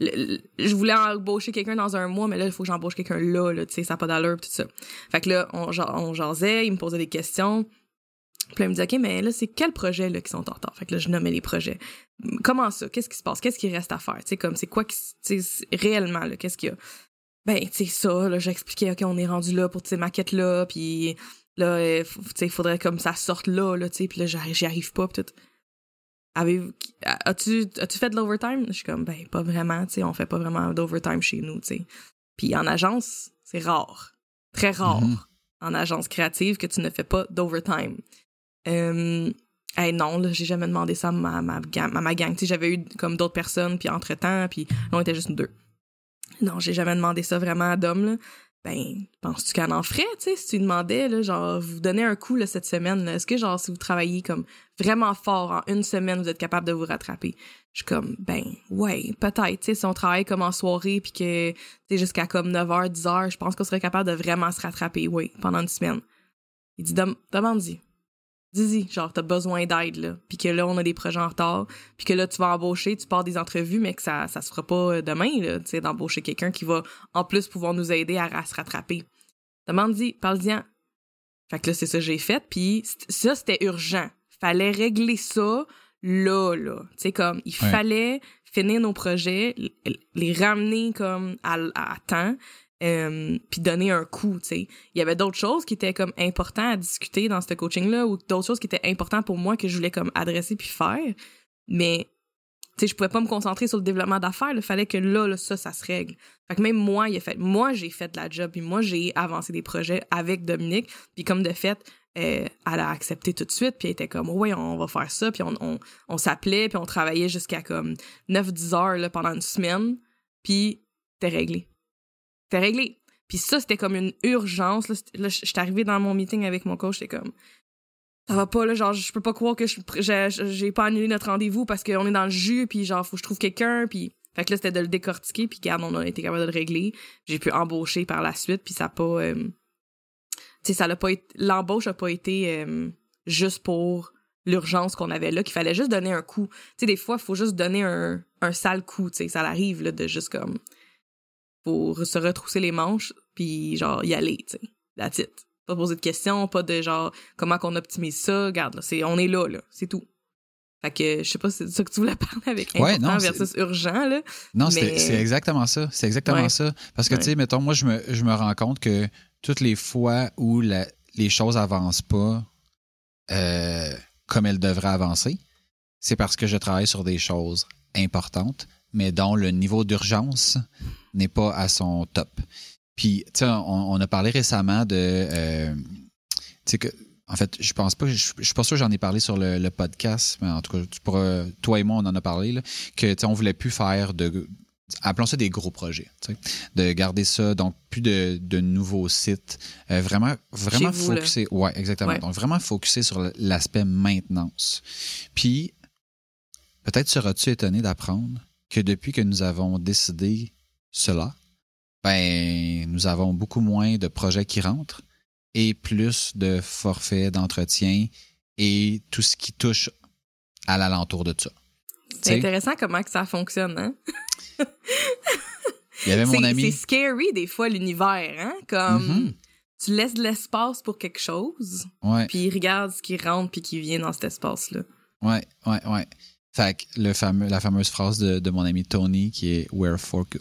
je voulais embaucher quelqu'un dans un mois, mais là, il faut que j'embauche quelqu'un là, là tu sais, ça n'a pas d'allure, tout ça. Fait que là, on, on jasait, il me posait des questions. Puis il me disait, OK, mais là, c'est quels projets là, qui sont en retard? Fait que là, je nommais les projets. Comment ça? Qu'est-ce qui se passe? Qu'est-ce qui reste à faire? Tu sais, comme, c'est quoi qui, réellement, là, qu'est-ce qu'il y a? ben, tu sais, ça, là, j'expliquais, OK, on est rendu là pour, ces maquettes-là, puis là, euh, il faudrait comme ça sorte là, là, tu sais, puis là, j'y arrive pas, pis tout. As-tu as fait de l'overtime? Je suis comme, ben, pas vraiment, tu sais, on fait pas vraiment d'overtime chez nous, tu sais. Puis en agence, c'est rare. Très rare. Mm-hmm. En agence créative que tu ne fais pas d'overtime. Euh, hey, non, là, j'ai jamais demandé ça à ma, ma, ma gang. Tu sais, j'avais eu comme d'autres personnes, puis entre-temps, puis là, on était juste nous deux. Non, j'ai jamais demandé ça vraiment à Dom, là. Ben, penses-tu qu'elle en ferait, tu sais, si tu demandais, là, genre, vous donnez un coup, là, cette semaine, est-ce que, genre, si vous travaillez comme vraiment fort en une semaine, vous êtes capable de vous rattraper? Je suis comme, ben, ouais, peut-être, tu sais, si on travaille comme en soirée, puis que, tu sais, jusqu'à comme 9h, 10h, je pense qu'on serait capable de vraiment se rattraper, oui, pendant une semaine. Il dit, demande-y dis-y, genre, t'as besoin d'aide, là. Puis que là, on a des projets en retard. Puis que là, tu vas embaucher, tu pars des entrevues, mais que ça, ça se fera pas euh, demain, là, tu sais, d'embaucher quelqu'un qui va, en plus, pouvoir nous aider à, se rattraper. Demande-y, parle-y. Fait que là, c'est ça que j'ai fait. Puis ça, c'était urgent. Fallait régler ça là, là. Tu sais, comme, il fallait finir nos projets, les ramener comme à, à temps, euh, puis donner un coup, tu sais. Il y avait d'autres choses qui étaient comme importantes à discuter dans ce coaching-là ou d'autres choses qui étaient importantes pour moi que je voulais comme adresser puis faire. Mais, tu sais, je pouvais pas me concentrer sur le développement d'affaires. Il fallait que là, là, ça, ça se règle. Fait que même moi, il a fait, moi, j'ai fait de la job puis moi, j'ai avancé des projets avec Dominique. Puis comme de fait, euh, elle a accepté tout de suite puis elle était comme, ouais, on va faire ça. Puis on, on, on s'appelait puis on travaillait jusqu'à comme 9-10 heures là, pendant une semaine. Puis c'était réglé c'était réglé. Puis ça, c'était comme une urgence. Là, là j'étais arrivée dans mon meeting avec mon coach, j'étais comme ça va pas là genre je peux pas croire que j'ai pas annulé notre rendez-vous parce qu'on est dans le jus puis genre faut que je trouve quelqu'un puis fait que là c'était de le décortiquer puis garde on a été capable de le régler j'ai pu embaucher par la suite puis ça a pas euh, tu sais ça l'a pas l'embauche a pas été euh, juste pour l'urgence qu'on avait là qu'il fallait juste donner un coup tu sais des fois faut juste donner un, un sale coup tu sais ça arrive là de juste comme pour se retrousser les manches, puis genre y aller, tu sais. La titre. Pas poser de questions, pas de genre comment qu'on optimise ça. Regarde, là, c'est, on est là, là. C'est tout. Fait que je sais pas si c'est ça que tu voulais parler avec important versus urgent, là. Non, c'est exactement ça. C'est exactement ça. Parce que, tu sais, mettons, moi, je me, je me rends compte que toutes les fois où la, les choses avancent pas euh, comme elles devraient avancer, c'est parce que je travaille sur des choses importantes, mais dont le niveau d'urgence n'est pas à son top. Puis, tu sais, on, a parlé récemment de. Euh, tu sais, que. En fait, je pense pas, je, suis pas sûr que j'en ai parlé sur le, podcast, mais en tout cas, tu pourras, toi et moi, on en a parlé, là, que, tu sais, on voulait plus faire de, appelons ça des gros projets, tu sais, de garder ça, donc plus de, de nouveaux sites, euh, vraiment, vraiment focusé, ouais, exactement, donc vraiment focusé sur l'aspect maintenance. Puis, peut-être seras-tu étonné d'apprendre que depuis que nous avons décidé cela, ben, nous avons beaucoup moins de projets qui rentrent et plus de forfaits d'entretien et tout ce qui touche à l'alentour de ça. C'est intéressant comment que ça fonctionne, hein? Il y avait mon ami. C'est scary des fois l'univers, hein? Comme mm-hmm. tu laisses de l'espace pour quelque chose, ouais. puis regarde ce qui rentre puis qui vient dans cet espace-là. Ouais, ouais, ouais. Fait que le fameux, la fameuse phrase de, de, mon ami Tony qui est Where,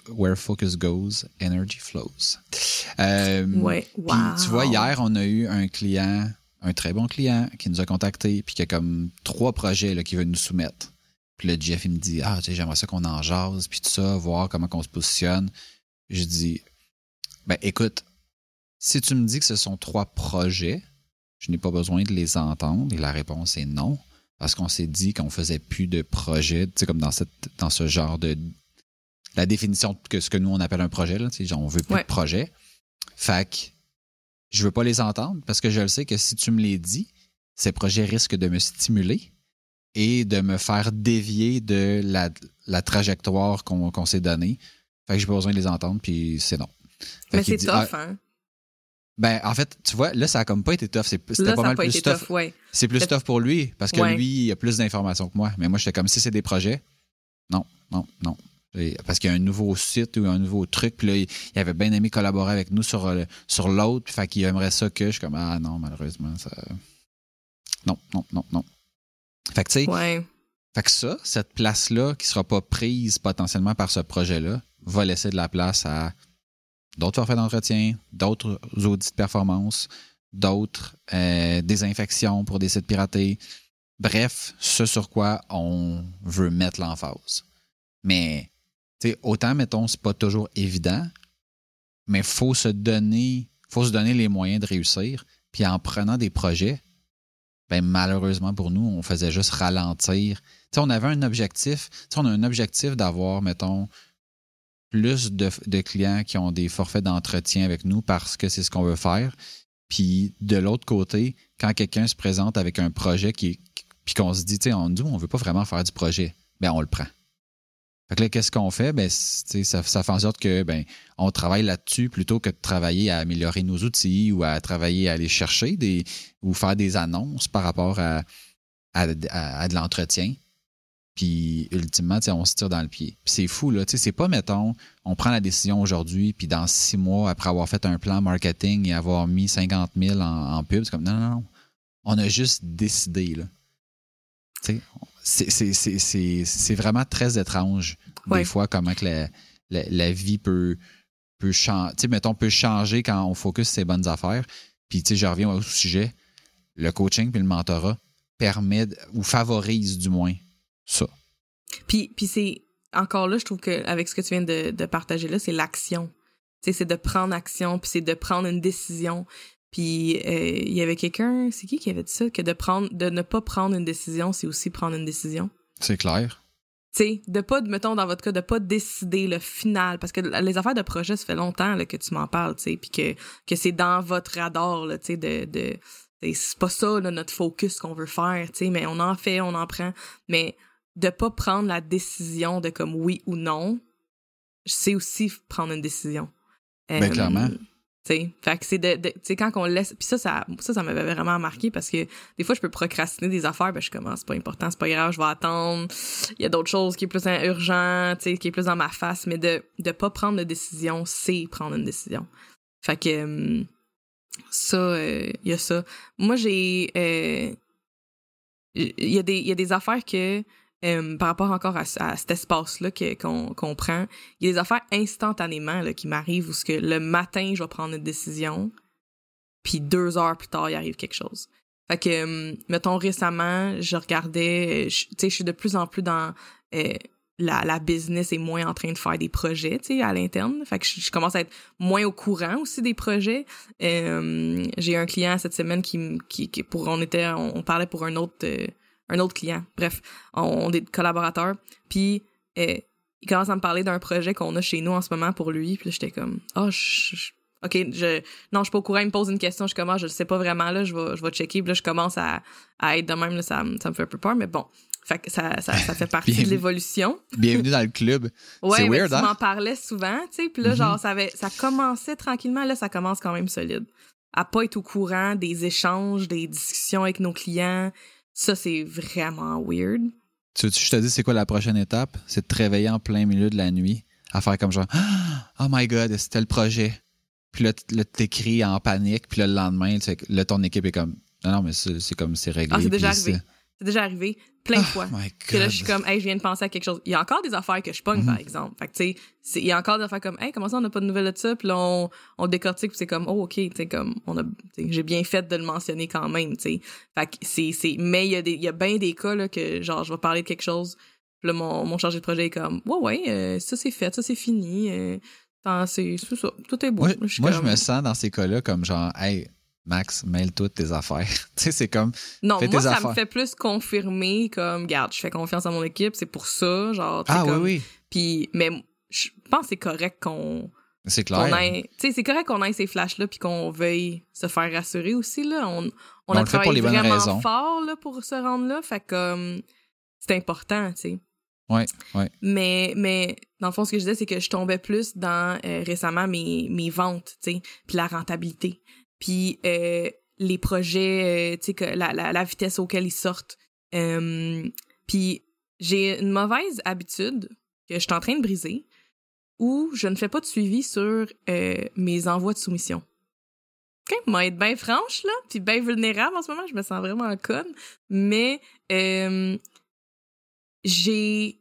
where focus goes, energy flows. Euh, ouais, wow. tu vois, hier, on a eu un client, un très bon client, qui nous a contacté, puis qui a comme trois projets là, qu'il veut nous soumettre. Puis le Jeff, il me dit Ah, tu sais, j'aimerais ça qu'on en jase, puis tout ça, voir comment on se positionne. Je dis Ben, écoute, si tu me dis que ce sont trois projets, je n'ai pas besoin de les entendre, et la réponse est non parce qu'on s'est dit qu'on faisait plus de projets, tu sais, comme dans, cette, dans ce genre de. La définition de ce que nous, on appelle un projet, là, tu sais, genre, on veut plus de projets. Fait que je veux pas les entendre parce que je le sais que si tu me les dis, ces projets risquent de me stimuler et de me faire dévier de la, la trajectoire qu'on s'est donnée. Fait que j'ai pas besoin de les entendre, puis c'est non. Mais c'est tough, ah, hein? Ben, en fait, tu vois, là, ça a comme pas été tough. C'était pas mal plus tough. ouais. C'est plus tough pour lui, parce que lui, il a plus d'informations que moi. Mais moi, j'étais comme, si c'est des projets, non, non, non. Parce qu'il y a un nouveau site ou un nouveau truc, puis là, il, avait bien aimé collaborer avec nous sur, euh, sur l'autre, puis fait qu'il aimerait ça que je suis comme, ah non, malheureusement, ça. Non, non, non, non. Fait que, tu sais. Ouais. Fait que ça, cette place-là, qui sera pas prise potentiellement par ce projet-là, va laisser de la place à d'autres forfaits d'entretien, d'autres audits de performance, d'autres euh, désinfections pour des sites piratés. Bref, ce sur quoi on veut mettre l'emphase. Mais, autant, mettons, c'est pas toujours évident, mais faut se donner, faut se donner les moyens de réussir. Puis en prenant des projets, ben malheureusement pour nous, on faisait juste ralentir. Tu sais, on avait un objectif, on a un objectif d'avoir, mettons, plus de, clients qui ont des forfaits d'entretien avec nous parce que c'est ce qu'on veut faire. Puis de l'autre côté, quand quelqu'un se présente avec un projet qui puis qu'on se dit, on nous, on veut pas vraiment faire du projet, ben on le prend. Fait que là, qu'est-ce qu'on fait? Ben, ça, ça fait en sorte que ben, on travaille là-dessus plutôt que de travailler à améliorer nos outils ou à travailler à aller chercher des ou faire des annonces par rapport à, à de l'entretien. Puis ultimement, on se tire dans le pied. Puis c'est fou, là. C'est pas, mettons, on prend la décision aujourd'hui, puis dans six mois, après avoir fait un plan marketing et avoir mis 50 000 en, pub, c'est comme non, non, non. On a juste décidé, là. C'est vraiment très étrange, des fois, comment que la, la, vie peut, peut changer. mettons, peut changer quand on focus ses bonnes affaires. Puis, tu sais, je reviens au sujet. Le coaching puis le mentorat permet ou favorise du moins ça. Puis, puis c'est encore là, je trouve que avec ce que tu viens de, de partager là, c'est l'action. C'est de prendre action, puis c'est de prendre une décision. Puis euh, il y avait quelqu'un, c'est qui qui avait dit ça, que de prendre, de ne pas prendre une décision, c'est aussi prendre une décision. C'est clair. Tu sais, de pas, mettons dans votre cas, de pas décider le final, parce que les affaires de projet, ça fait longtemps là, que tu m'en parles, tu sais, puis que, que c'est dans votre radar, tu sais, de, de c'est pas ça là, notre focus qu'on veut faire, tu sais, mais on en fait, on en prend, mais de pas prendre la décision de comme oui ou non, c'est aussi prendre une décision. Ben, euh, clairement. T'sais, fait que c'est de, quand on laisse, puis ça, ça, ça, ça m'avait vraiment marqué parce que des fois, je peux procrastiner des affaires, ben je commence, c'est pas important, c'est pas grave, je vais attendre. Il y a d'autres choses qui est plus urgent, tu sais, qui est plus dans ma face, mais de, de pas prendre de décision, c'est prendre une décision. Fait que, hum, ça, il euh, y a ça. Moi, j'ai, il euh, y a des, il y a des affaires que, euh, par rapport encore à, cet espace-là qu'on prend, il y a des affaires instantanément qui m'arrivent où ce que le matin, je vais prendre une décision, puis deux heures plus tard, il arrive quelque chose. Fait que, euh, mettons, récemment, je regardais, tu sais, je suis de plus en plus dans euh, la, business et moins en train de faire des projets, tu sais, à l'interne. Fait que je, commence à être moins au courant aussi des projets. J'ai un client cette semaine qui, qui, qui pour, on était, on, parlait pour un autre un autre client. Bref, on, est collaborateurs. Puis euh, il commence à me parler d'un projet qu'on a chez nous en ce moment pour lui. Puis j'étais comme, oh, OK, je, non, je suis pas au courant. Il me pose une question. Je commence, je le sais pas vraiment. Là, je vais, je vais checker. Puis là, je commence à, à être de même. Là, ça, ça me fait un peu peur. Mais bon, fait que ça, ça, ça fait partie de l'évolution. Bienvenue dans le club. Ouais, c'est weird, tu hein? m'en parlais souvent, tu sais. Puis là, genre, ça, avait, ça commençait tranquillement. Là, ça commence quand même solide. À pas être au courant des échanges, des discussions avec nos clients, ça, c'est vraiment weird. Tu, je te dis, c'est quoi la prochaine étape? C'est de te réveiller en plein milieu de la nuit, à faire comme genre, oh my god, c'était le projet? Puis là, t'écris en panique, puis là, le lendemain, là, ton équipe est comme, non, non, mais c'est comme, c'est réglé. Ah, c'est déjà arrivé. C'est déjà arrivé plein de oh fois. Que là, je suis comme, hey, je viens de penser à quelque chose. Il y a encore des affaires que je pogne, par mhm. exemple. Fait que, tu sais, il y a encore des affaires comme, hey, comment ça, on n'a pas de nouvelles de ça? Puis là, on, on décortique, puis c'est comme, oh, OK, tu sais, comme, on a, j'ai bien fait de le mentionner quand même, tu sais. Fait que c'est, c'est, mais il y a des, il y a bien des cas, là, que, genre, je vais parler de quelque chose, puis là, mon, mon chargé de projet est comme, ouais, ouais, euh, ça c'est fait, ça c'est fini, euh, c'est, ça, tout est beau. Moi, moi je me sens dans ces cas-là comme genre, hey, Max, mêle toutes tes affaires. tu sais, c'est comme. Non, moi, ça me fait plus confirmer comme, garde, je fais confiance à mon équipe, c'est pour ça, genre. Ah oui, oui. Puis, mais je pense que c'est correct qu'on. C'est clair. Tu sais, c'est correct qu'on ait ces flashs-là puis qu'on veuille se faire rassurer aussi, là. On, on, a travaillé vraiment fort, là, pour se rendre là. Fait que, c'est important, tu sais. Ouais, ouais. Mais, mais dans le fond, ce que je disais, c'est que je tombais plus dans euh, récemment mes, mes ventes, tu sais, puis la rentabilité puis euh, les projets, euh, tu sais, la, la, la, vitesse auquel ils sortent. Euh, puis j'ai une mauvaise habitude que je suis en train de briser où je ne fais pas de suivi sur mes envois de soumission. OK? Moi, être bien franche, là, puis bien vulnérable en ce moment, je me sens vraiment conne, mais j'ai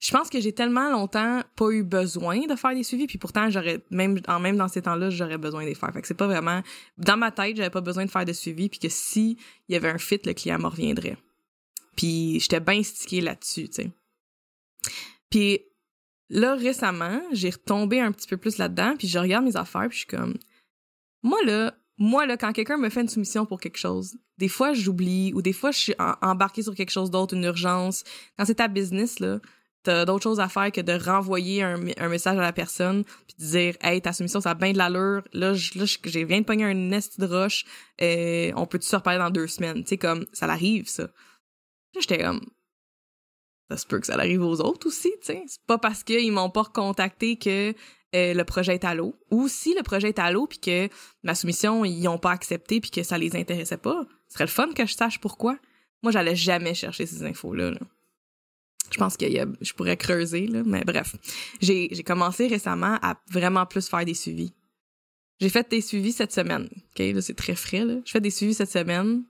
je pense que j'ai tellement longtemps pas eu besoin de faire des suivis, puis pourtant j'aurais même en même dans ces temps-là j'aurais besoin de les faire. Fait que c'est pas vraiment dans ma tête j'avais pas besoin de faire de suivi, puis que si il y avait un fit le client me reviendrait. Puis j'étais bien stické là-dessus, tu sais. Puis là récemment j'ai retombé un petit peu plus là-dedans, puis je regarde mes affaires, puis je suis comme moi là moi là quand quelqu'un me fait une soumission pour quelque chose, des fois j'oublie ou des fois je suis embarqué sur quelque chose d'autre, une urgence. Quand c'est ta business là t'as d'autres choses à faire que de renvoyer un, message à la personne puis de dire hey ta soumission ça a bien de l'allure. Là je j'ai viens de pogner un nest de roche euh, on peut tu se reparler dans deux semaines tu sais comme ça l'arrive ça. J'étais comme ça se peut que ça arrive aux autres aussi tu sais. C'est pas parce qu'ils m'ont pas recontacté que euh, le projet est à l'eau. Ou si le projet est à l'eau puis que ma soumission ils ont pas accepté puis que ça les intéressait pas ce serait le fun que je sache pourquoi. Moi j'allais jamais chercher ces infos là. Je pense que je pourrais creuser, là, mais bref. J'ai, j'ai commencé récemment à vraiment plus faire des suivis. J'ai fait des suivis cette semaine. OK, là, c'est très frais, là. Je fais des suivis cette semaine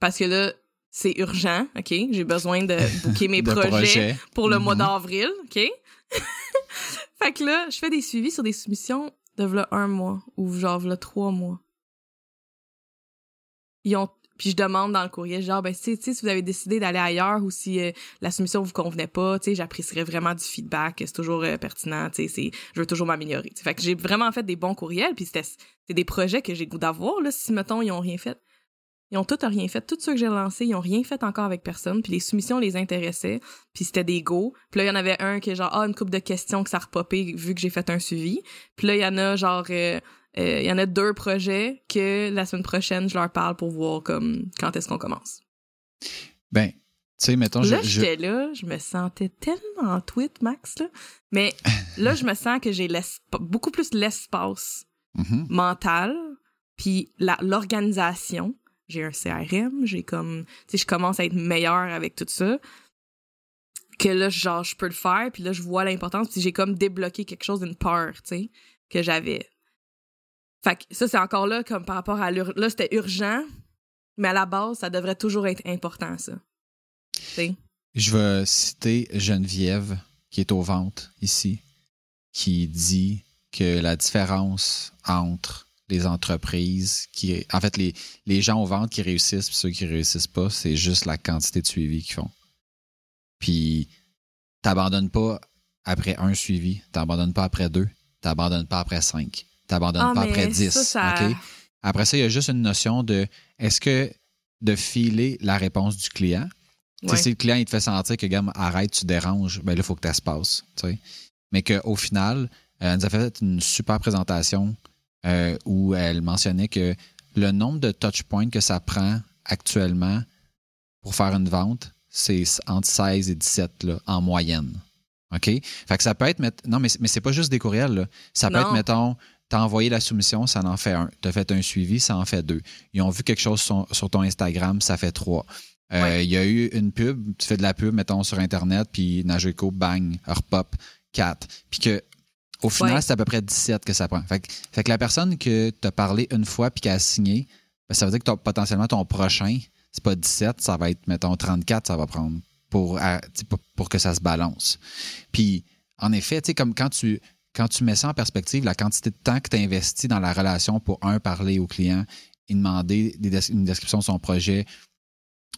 parce que là, c'est urgent, OK? J'ai besoin de booker mes projets, pour le mois mm-hmm. d'avril, OK? fait que là, je fais des suivis sur des soumissions de v'là un mois ou genre v'là trois mois. Ils ont puis je demande dans le courrier genre ben tu si vous avez décidé d'aller ailleurs ou si euh, la soumission vous convenait pas tu sais j'apprécierais vraiment du feedback c'est toujours euh, pertinent tu sais c'est je veux toujours m'améliorer fait que j'ai vraiment fait des bons courriels puis c'était c'est des projets que j'ai goût d'avoir là si mettons ils ont rien fait. Ils ont tout rien fait. Tous ceux que j'ai lancés ils ont rien fait encore avec personne puis les soumissions les intéressaient puis c'était des go. Puis là il y en avait un qui est genre ah une coupe de questions que ça repopé vu que j'ai fait un suivi. Puis là il y en a genre euh, il euh, y en a deux projets que la semaine prochaine, je leur parle pour voir comme quand est-ce qu'on commence. Ben, tu sais, mettons, là, je. j'étais là, je me sentais tellement en tweet, Max, là. Mais là, je me sens que j'ai beaucoup plus l'espace mm-hmm. mental, puis l'organisation. J'ai un CRM, j'ai comme. Tu sais, je commence à être meilleure avec tout ça. Que là, genre, je peux le faire, puis là, je vois l'importance, puis j'ai comme débloqué quelque chose d'une peur, tu sais, que j'avais. Fait que ça, c'est encore là, comme par rapport à l'urgence. Là, c'était urgent, mais à la base, ça devrait toujours être important, ça. Je vais citer Geneviève, qui est aux ventes ici, qui dit que la différence entre les entreprises qui. En fait, les, les gens aux ventes qui réussissent et ceux qui réussissent pas, c'est juste la quantité de suivi qu'ils font. Puis, t'abandonnes pas après un suivi, t'abandonnes pas après deux, t'abandonnes pas après cinq t'abandonnes ah, pas après 10. Après ça, il y a juste une notion de est-ce que de filer la réponse du client? Si le client il te fait sentir que, gamme, arrête, tu déranges, ben là, il faut que tu passes. Mais qu'au final, elle nous a fait une super présentation euh, où elle mentionnait que le nombre de touch points que ça prend actuellement pour faire une vente, c'est entre 16 et 17 là, en moyenne. OK? Fait que ça peut être. Non, mais, mais c'est pas juste des courriels. Ça peut être, mettons, T'as envoyé la soumission, ça en fait un. Tu as fait un suivi, ça en fait deux. Ils ont vu quelque chose sur, ton Instagram, ça fait trois. Euh, il y a eu une pub, tu fais de la pub, mettons, sur Internet, puis Nageco, bang, pop, quatre. Puis que, au final, c'est à peu près 17 que ça prend. Fait, que la personne que tu as parlé une fois puis qui a signé, ben, ça veut dire que potentiellement ton prochain, c'est pas 17, ça va être, mettons, 34, ça va prendre pour, pour que ça se balance. Puis, en effet, tu sais, comme quand tu quand tu mets ça en perspective, la quantité de temps que tu investis dans la relation pour, un, parler au client et demander une description de son projet,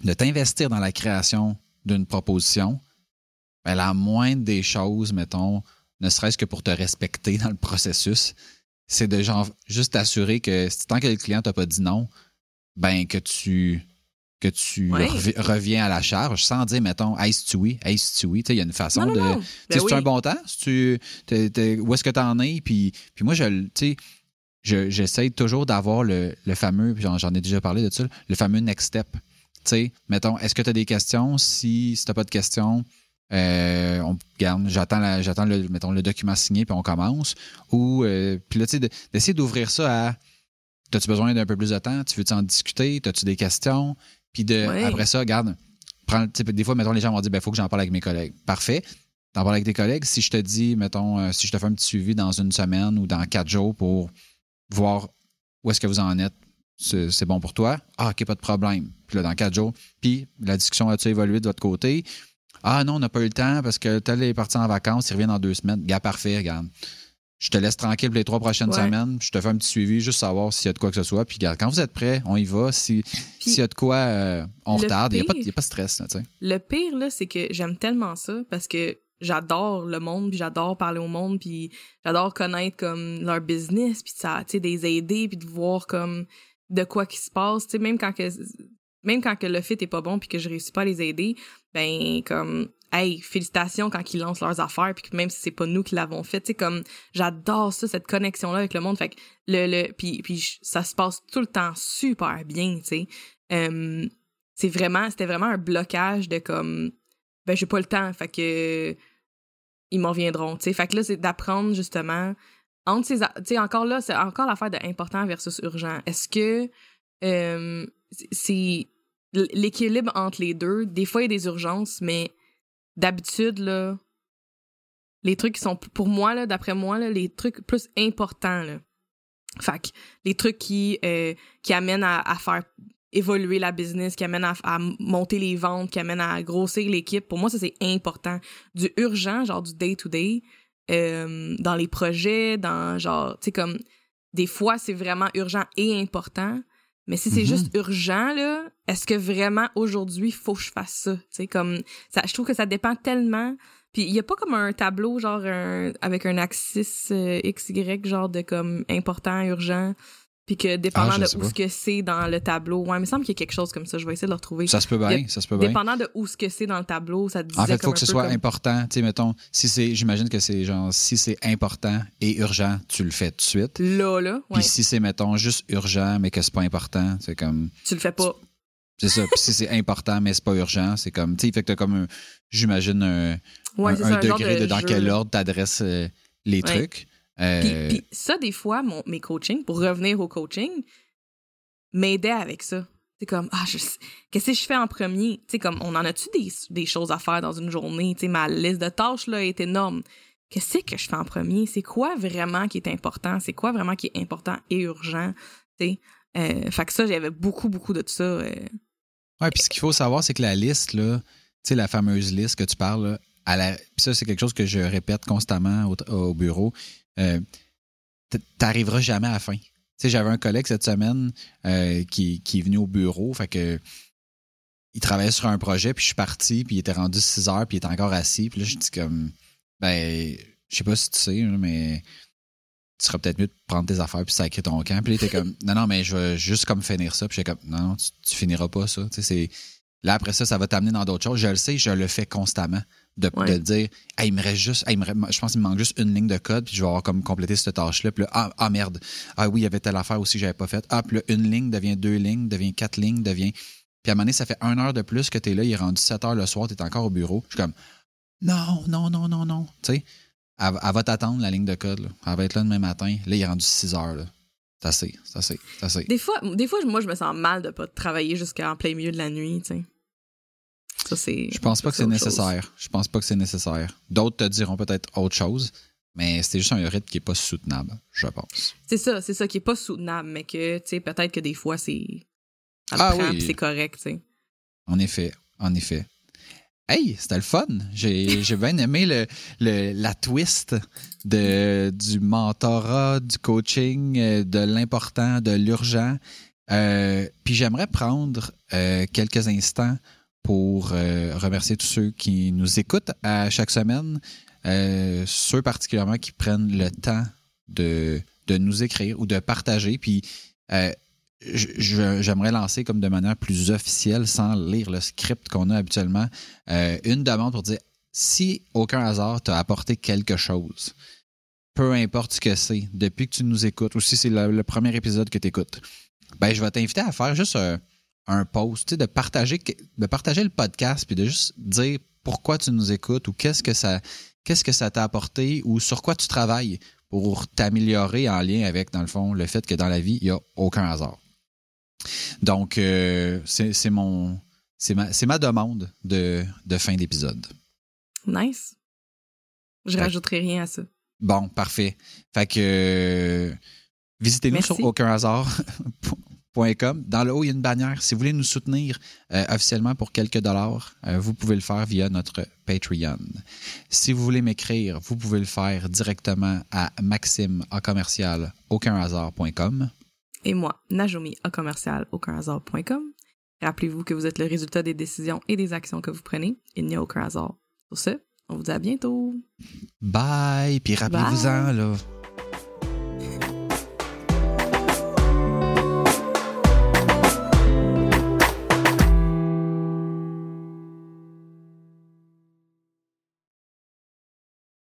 de t'investir dans la création d'une proposition, ben, la moindre des choses, mettons, ne serait-ce que pour te respecter dans le processus, c'est de genre juste t'assurer que tant que le client t'a pas dit non, ben que tu que tu reviens à la charge sans dire, mettons, hey, tu oui, hey, tu oui. Il y a une façon de. Ben c'est un bon temps? tu, où est-ce que tu en es? Puis, puis moi, je, j'essaie toujours d'avoir le, le, fameux, j'en ai déjà parlé de ça, le fameux next step. sais, mettons, est-ce que tu as des questions? Si, si tu n'as pas de questions, euh, on garde, j'attends, j'attends le, mettons, le document signé puis on commence. Ou, euh, puis là, tu sais, d'essayer d'ouvrir ça à As-tu besoin d'un peu plus de temps? Tu veux-tu en discuter? As-tu des questions? Puis de, après ça, regarde, prends, des fois, mettons, les gens vont dire, il ben, faut que j'en parle avec mes collègues. Parfait. T'en parles avec tes collègues. Si je te dis, mettons, euh, si je te fais un petit suivi dans une semaine ou dans quatre jours pour voir où est-ce que vous en êtes, c'est bon pour toi? Ah, OK, pas de problème. Puis là, dans quatre jours, puis la discussion a-tu évolué de votre côté? Ah non, on n'a pas eu le temps parce que tel est parti en vacances, il revient dans deux semaines. Gars, parfait, regarde je te laisse tranquille pour les trois prochaines semaines. Je te fais un petit suivi, juste savoir s'il y a de quoi que ce soit. Puis quand vous êtes prêts, on y va. S'il y a de quoi, euh, on retarde. Il n'y a, pas de stress. le pire, là, c'est que j'aime tellement ça parce que j'adore le monde, puis j'adore parler au monde, puis j'adore connaître comme leur business, puis ça, tu sais, des aider, puis de voir comme de quoi qui se passe. Tu sais, même quand que même quand que le fit est pas bon puis que je réussis pas à les aider, ben comme hey, félicitations quand ils lancent leurs affaires, puis même si c'est pas nous qui l'avons fait, tu comme, j'adore ça, cette connexion-là avec le monde. Fait que le, le, puis, puis ça se passe tout le temps super bien, tu sais. C'est vraiment, c'était vraiment un blocage de comme, ben, j'ai pas le temps, fait que, ils m'en viendront, tu sais. Fait que là, c'est d'apprendre justement entre ces, tu sais, encore là, c'est encore l'affaire de important versus urgent. Est-ce que c'est l'équilibre entre les deux? Des fois, il y a des urgences, mais d'habitude, là, les trucs qui sont, pour moi, là, d'après moi, là, les trucs plus importants, là. Fait que les trucs qui, euh, qui amènent à, faire évoluer la business, qui amènent à, à, monter les ventes, qui amènent à grossir l'équipe, pour moi, ça, c'est important. Du urgent, genre du day-to-day, euh, dans les projets, dans genre, tu sais, comme, des fois, c'est vraiment urgent et important, mais si c'est mm -hmm. juste urgent, là, est-ce que vraiment aujourd'hui, faut que je fasse ça? Tu sais, comme, ça, je trouve que ça dépend tellement. Puis il y a pas comme un tableau, genre, un, avec un axis euh, XY, genre de comme important, urgent. Puis que dépendant ah, de où ce que c'est dans le tableau, ouais, il me semble qu'il y a quelque chose comme ça. Je vais essayer de le retrouver. Ça se peut bien, ça se peut bien. Dépendant de où ce que c'est dans le tableau, ça te disait En fait, il faut que ce soit comme... important. Tu sais, mettons, si c'est, j'imagine que c'est genre, si c'est important et urgent, tu le fais tout de suite. Là, là. Puis si c'est, mettons, juste urgent, mais que c'est pas important, c'est comme. Tu le fais pas. C'est ça. Puis si c'est important, mais c'est pas urgent, c'est comme. Tu sais, fait que t'as comme un, j'imagine, un, ouais, un, ça, un degré de, de, dans quel ordre t'adresses euh, les ouais. trucs. Euh... Puis, puis, ça, des fois, mon, mes coachings, pour revenir au coaching, m'aidait avec ça. C'est comme, ah, je qu'est-ce que je fais en premier? Tu comme, on en a-tu des, des choses à faire dans une journée? Tu sais, ma liste de tâches, là, est énorme. Qu'est-ce que je fais en premier? C'est quoi vraiment qui est important? C'est quoi vraiment qui est important et urgent? Tu sais, euh, fait que ça, j'avais beaucoup, beaucoup de ça. Euh... Ouais, puis ce qu'il faut savoir, c'est que la liste, là, tu sais, la fameuse liste que tu parles, là, à la... puis ça, c'est quelque chose que je répète constamment au, au bureau. Euh, T'arriveras jamais à la fin j'avais un collègue cette semaine euh, qui, est venu au bureau, fait que il travaillait sur un projet, puis je suis parti, puis il était rendu 6 heures, puis il était encore assis. Puis là, je dis comme, ben, je sais pas si tu sais, mais tu serais peut-être mieux de prendre tes affaires puis sacrer ton camp. Puis il était comme, non, non, mais je veux juste comme finir ça. Puis j'étais comme, non, tu, tu finiras pas ça. Là, après ça, ça va t'amener dans d'autres choses. Je le sais, je le fais constamment de, Ouais. de dire hey, il me reste juste hey, il me reste- je pense qu'il me manque juste une ligne de code puis je vais avoir comme complété cette tâche là puis là, ah, ah, merde. Ah oui il y avait telle affaire aussi que j'avais pas faite. Ah puis là une ligne devient deux lignes devient quatre lignes devient puis à un moment donné ça fait une heure de plus que t'es là il est rendu 7 heures le soir t'es encore au bureau. Je suis comme non non non non non. Tu sais elle, elle va t'attendre la ligne de code là. elle va être là demain matin. Là il est rendu 6 heures là. C'est assez c'est assez c'est assez. Des fois, des fois, moi, je me sens mal de pas travailler jusqu'en plein milieu de la nuit, tu sais. Ça, c'est. Je pense pas que c'est chose. nécessaire. Je pense pas que c'est nécessaire. D'autres te diront peut-être autre chose, mais c'est juste un rythme qui est pas soutenable, je pense. C'est ça, c'est ça qui est pas soutenable, mais que, tu sais, peut-être que des fois, c'est. Ah oui. c'est correct, tu sais. En effet, en effet. Hey, c'était le fun. J'ai j'ai bien aimé le, le- la twist de, du mentorat, du coaching, euh, de l'important, de l'urgent. Euh, Puis j'aimerais prendre euh, quelques instants pour euh, remercier tous ceux qui nous écoutent à chaque semaine, euh, ceux particulièrement qui prennent le temps de, nous écrire ou de partager. Puis euh, j'aimerais lancer comme de manière plus officielle, sans lire le script qu'on a habituellement, une demande pour dire si aucun hasard t'a apporté quelque chose, peu importe ce que c'est, depuis que tu nous écoutes, ou si c'est le, le premier épisode que tu écoutes, ben, je vais t'inviter à faire juste un, post, tu sais, de partager, de partager le podcast, puis de juste dire pourquoi tu nous écoutes ou qu'est-ce que ça qu'est-ce que ça t'a apporté ou sur quoi tu travailles pour t'améliorer en lien avec, dans le fond, le fait que dans la vie, il n'y a aucun hasard. Donc, euh, c'est mon. C'est ma, c'est ma demande de, de fin d'épisode. Nice. Je Ouais. rajouterai rien à ça. Bon, parfait. Fait que euh, visitez-nous sur Dans le haut, il y a une bannière. Si vous voulez nous soutenir euh, officiellement pour quelques dollars, euh, vous pouvez le faire via notre Patreon. Si vous voulez m'écrire, vous pouvez le faire directement à maxime à commercial aucunhasard.com. Et moi, Najomi, à commercial, aucunhasard.com. Rappelez-vous que vous êtes le résultat des décisions et des actions que vous prenez. Il n'y a aucun hasard. Sur ce, on vous dit à bientôt. Bye! Puis rappelez-vous-en, là.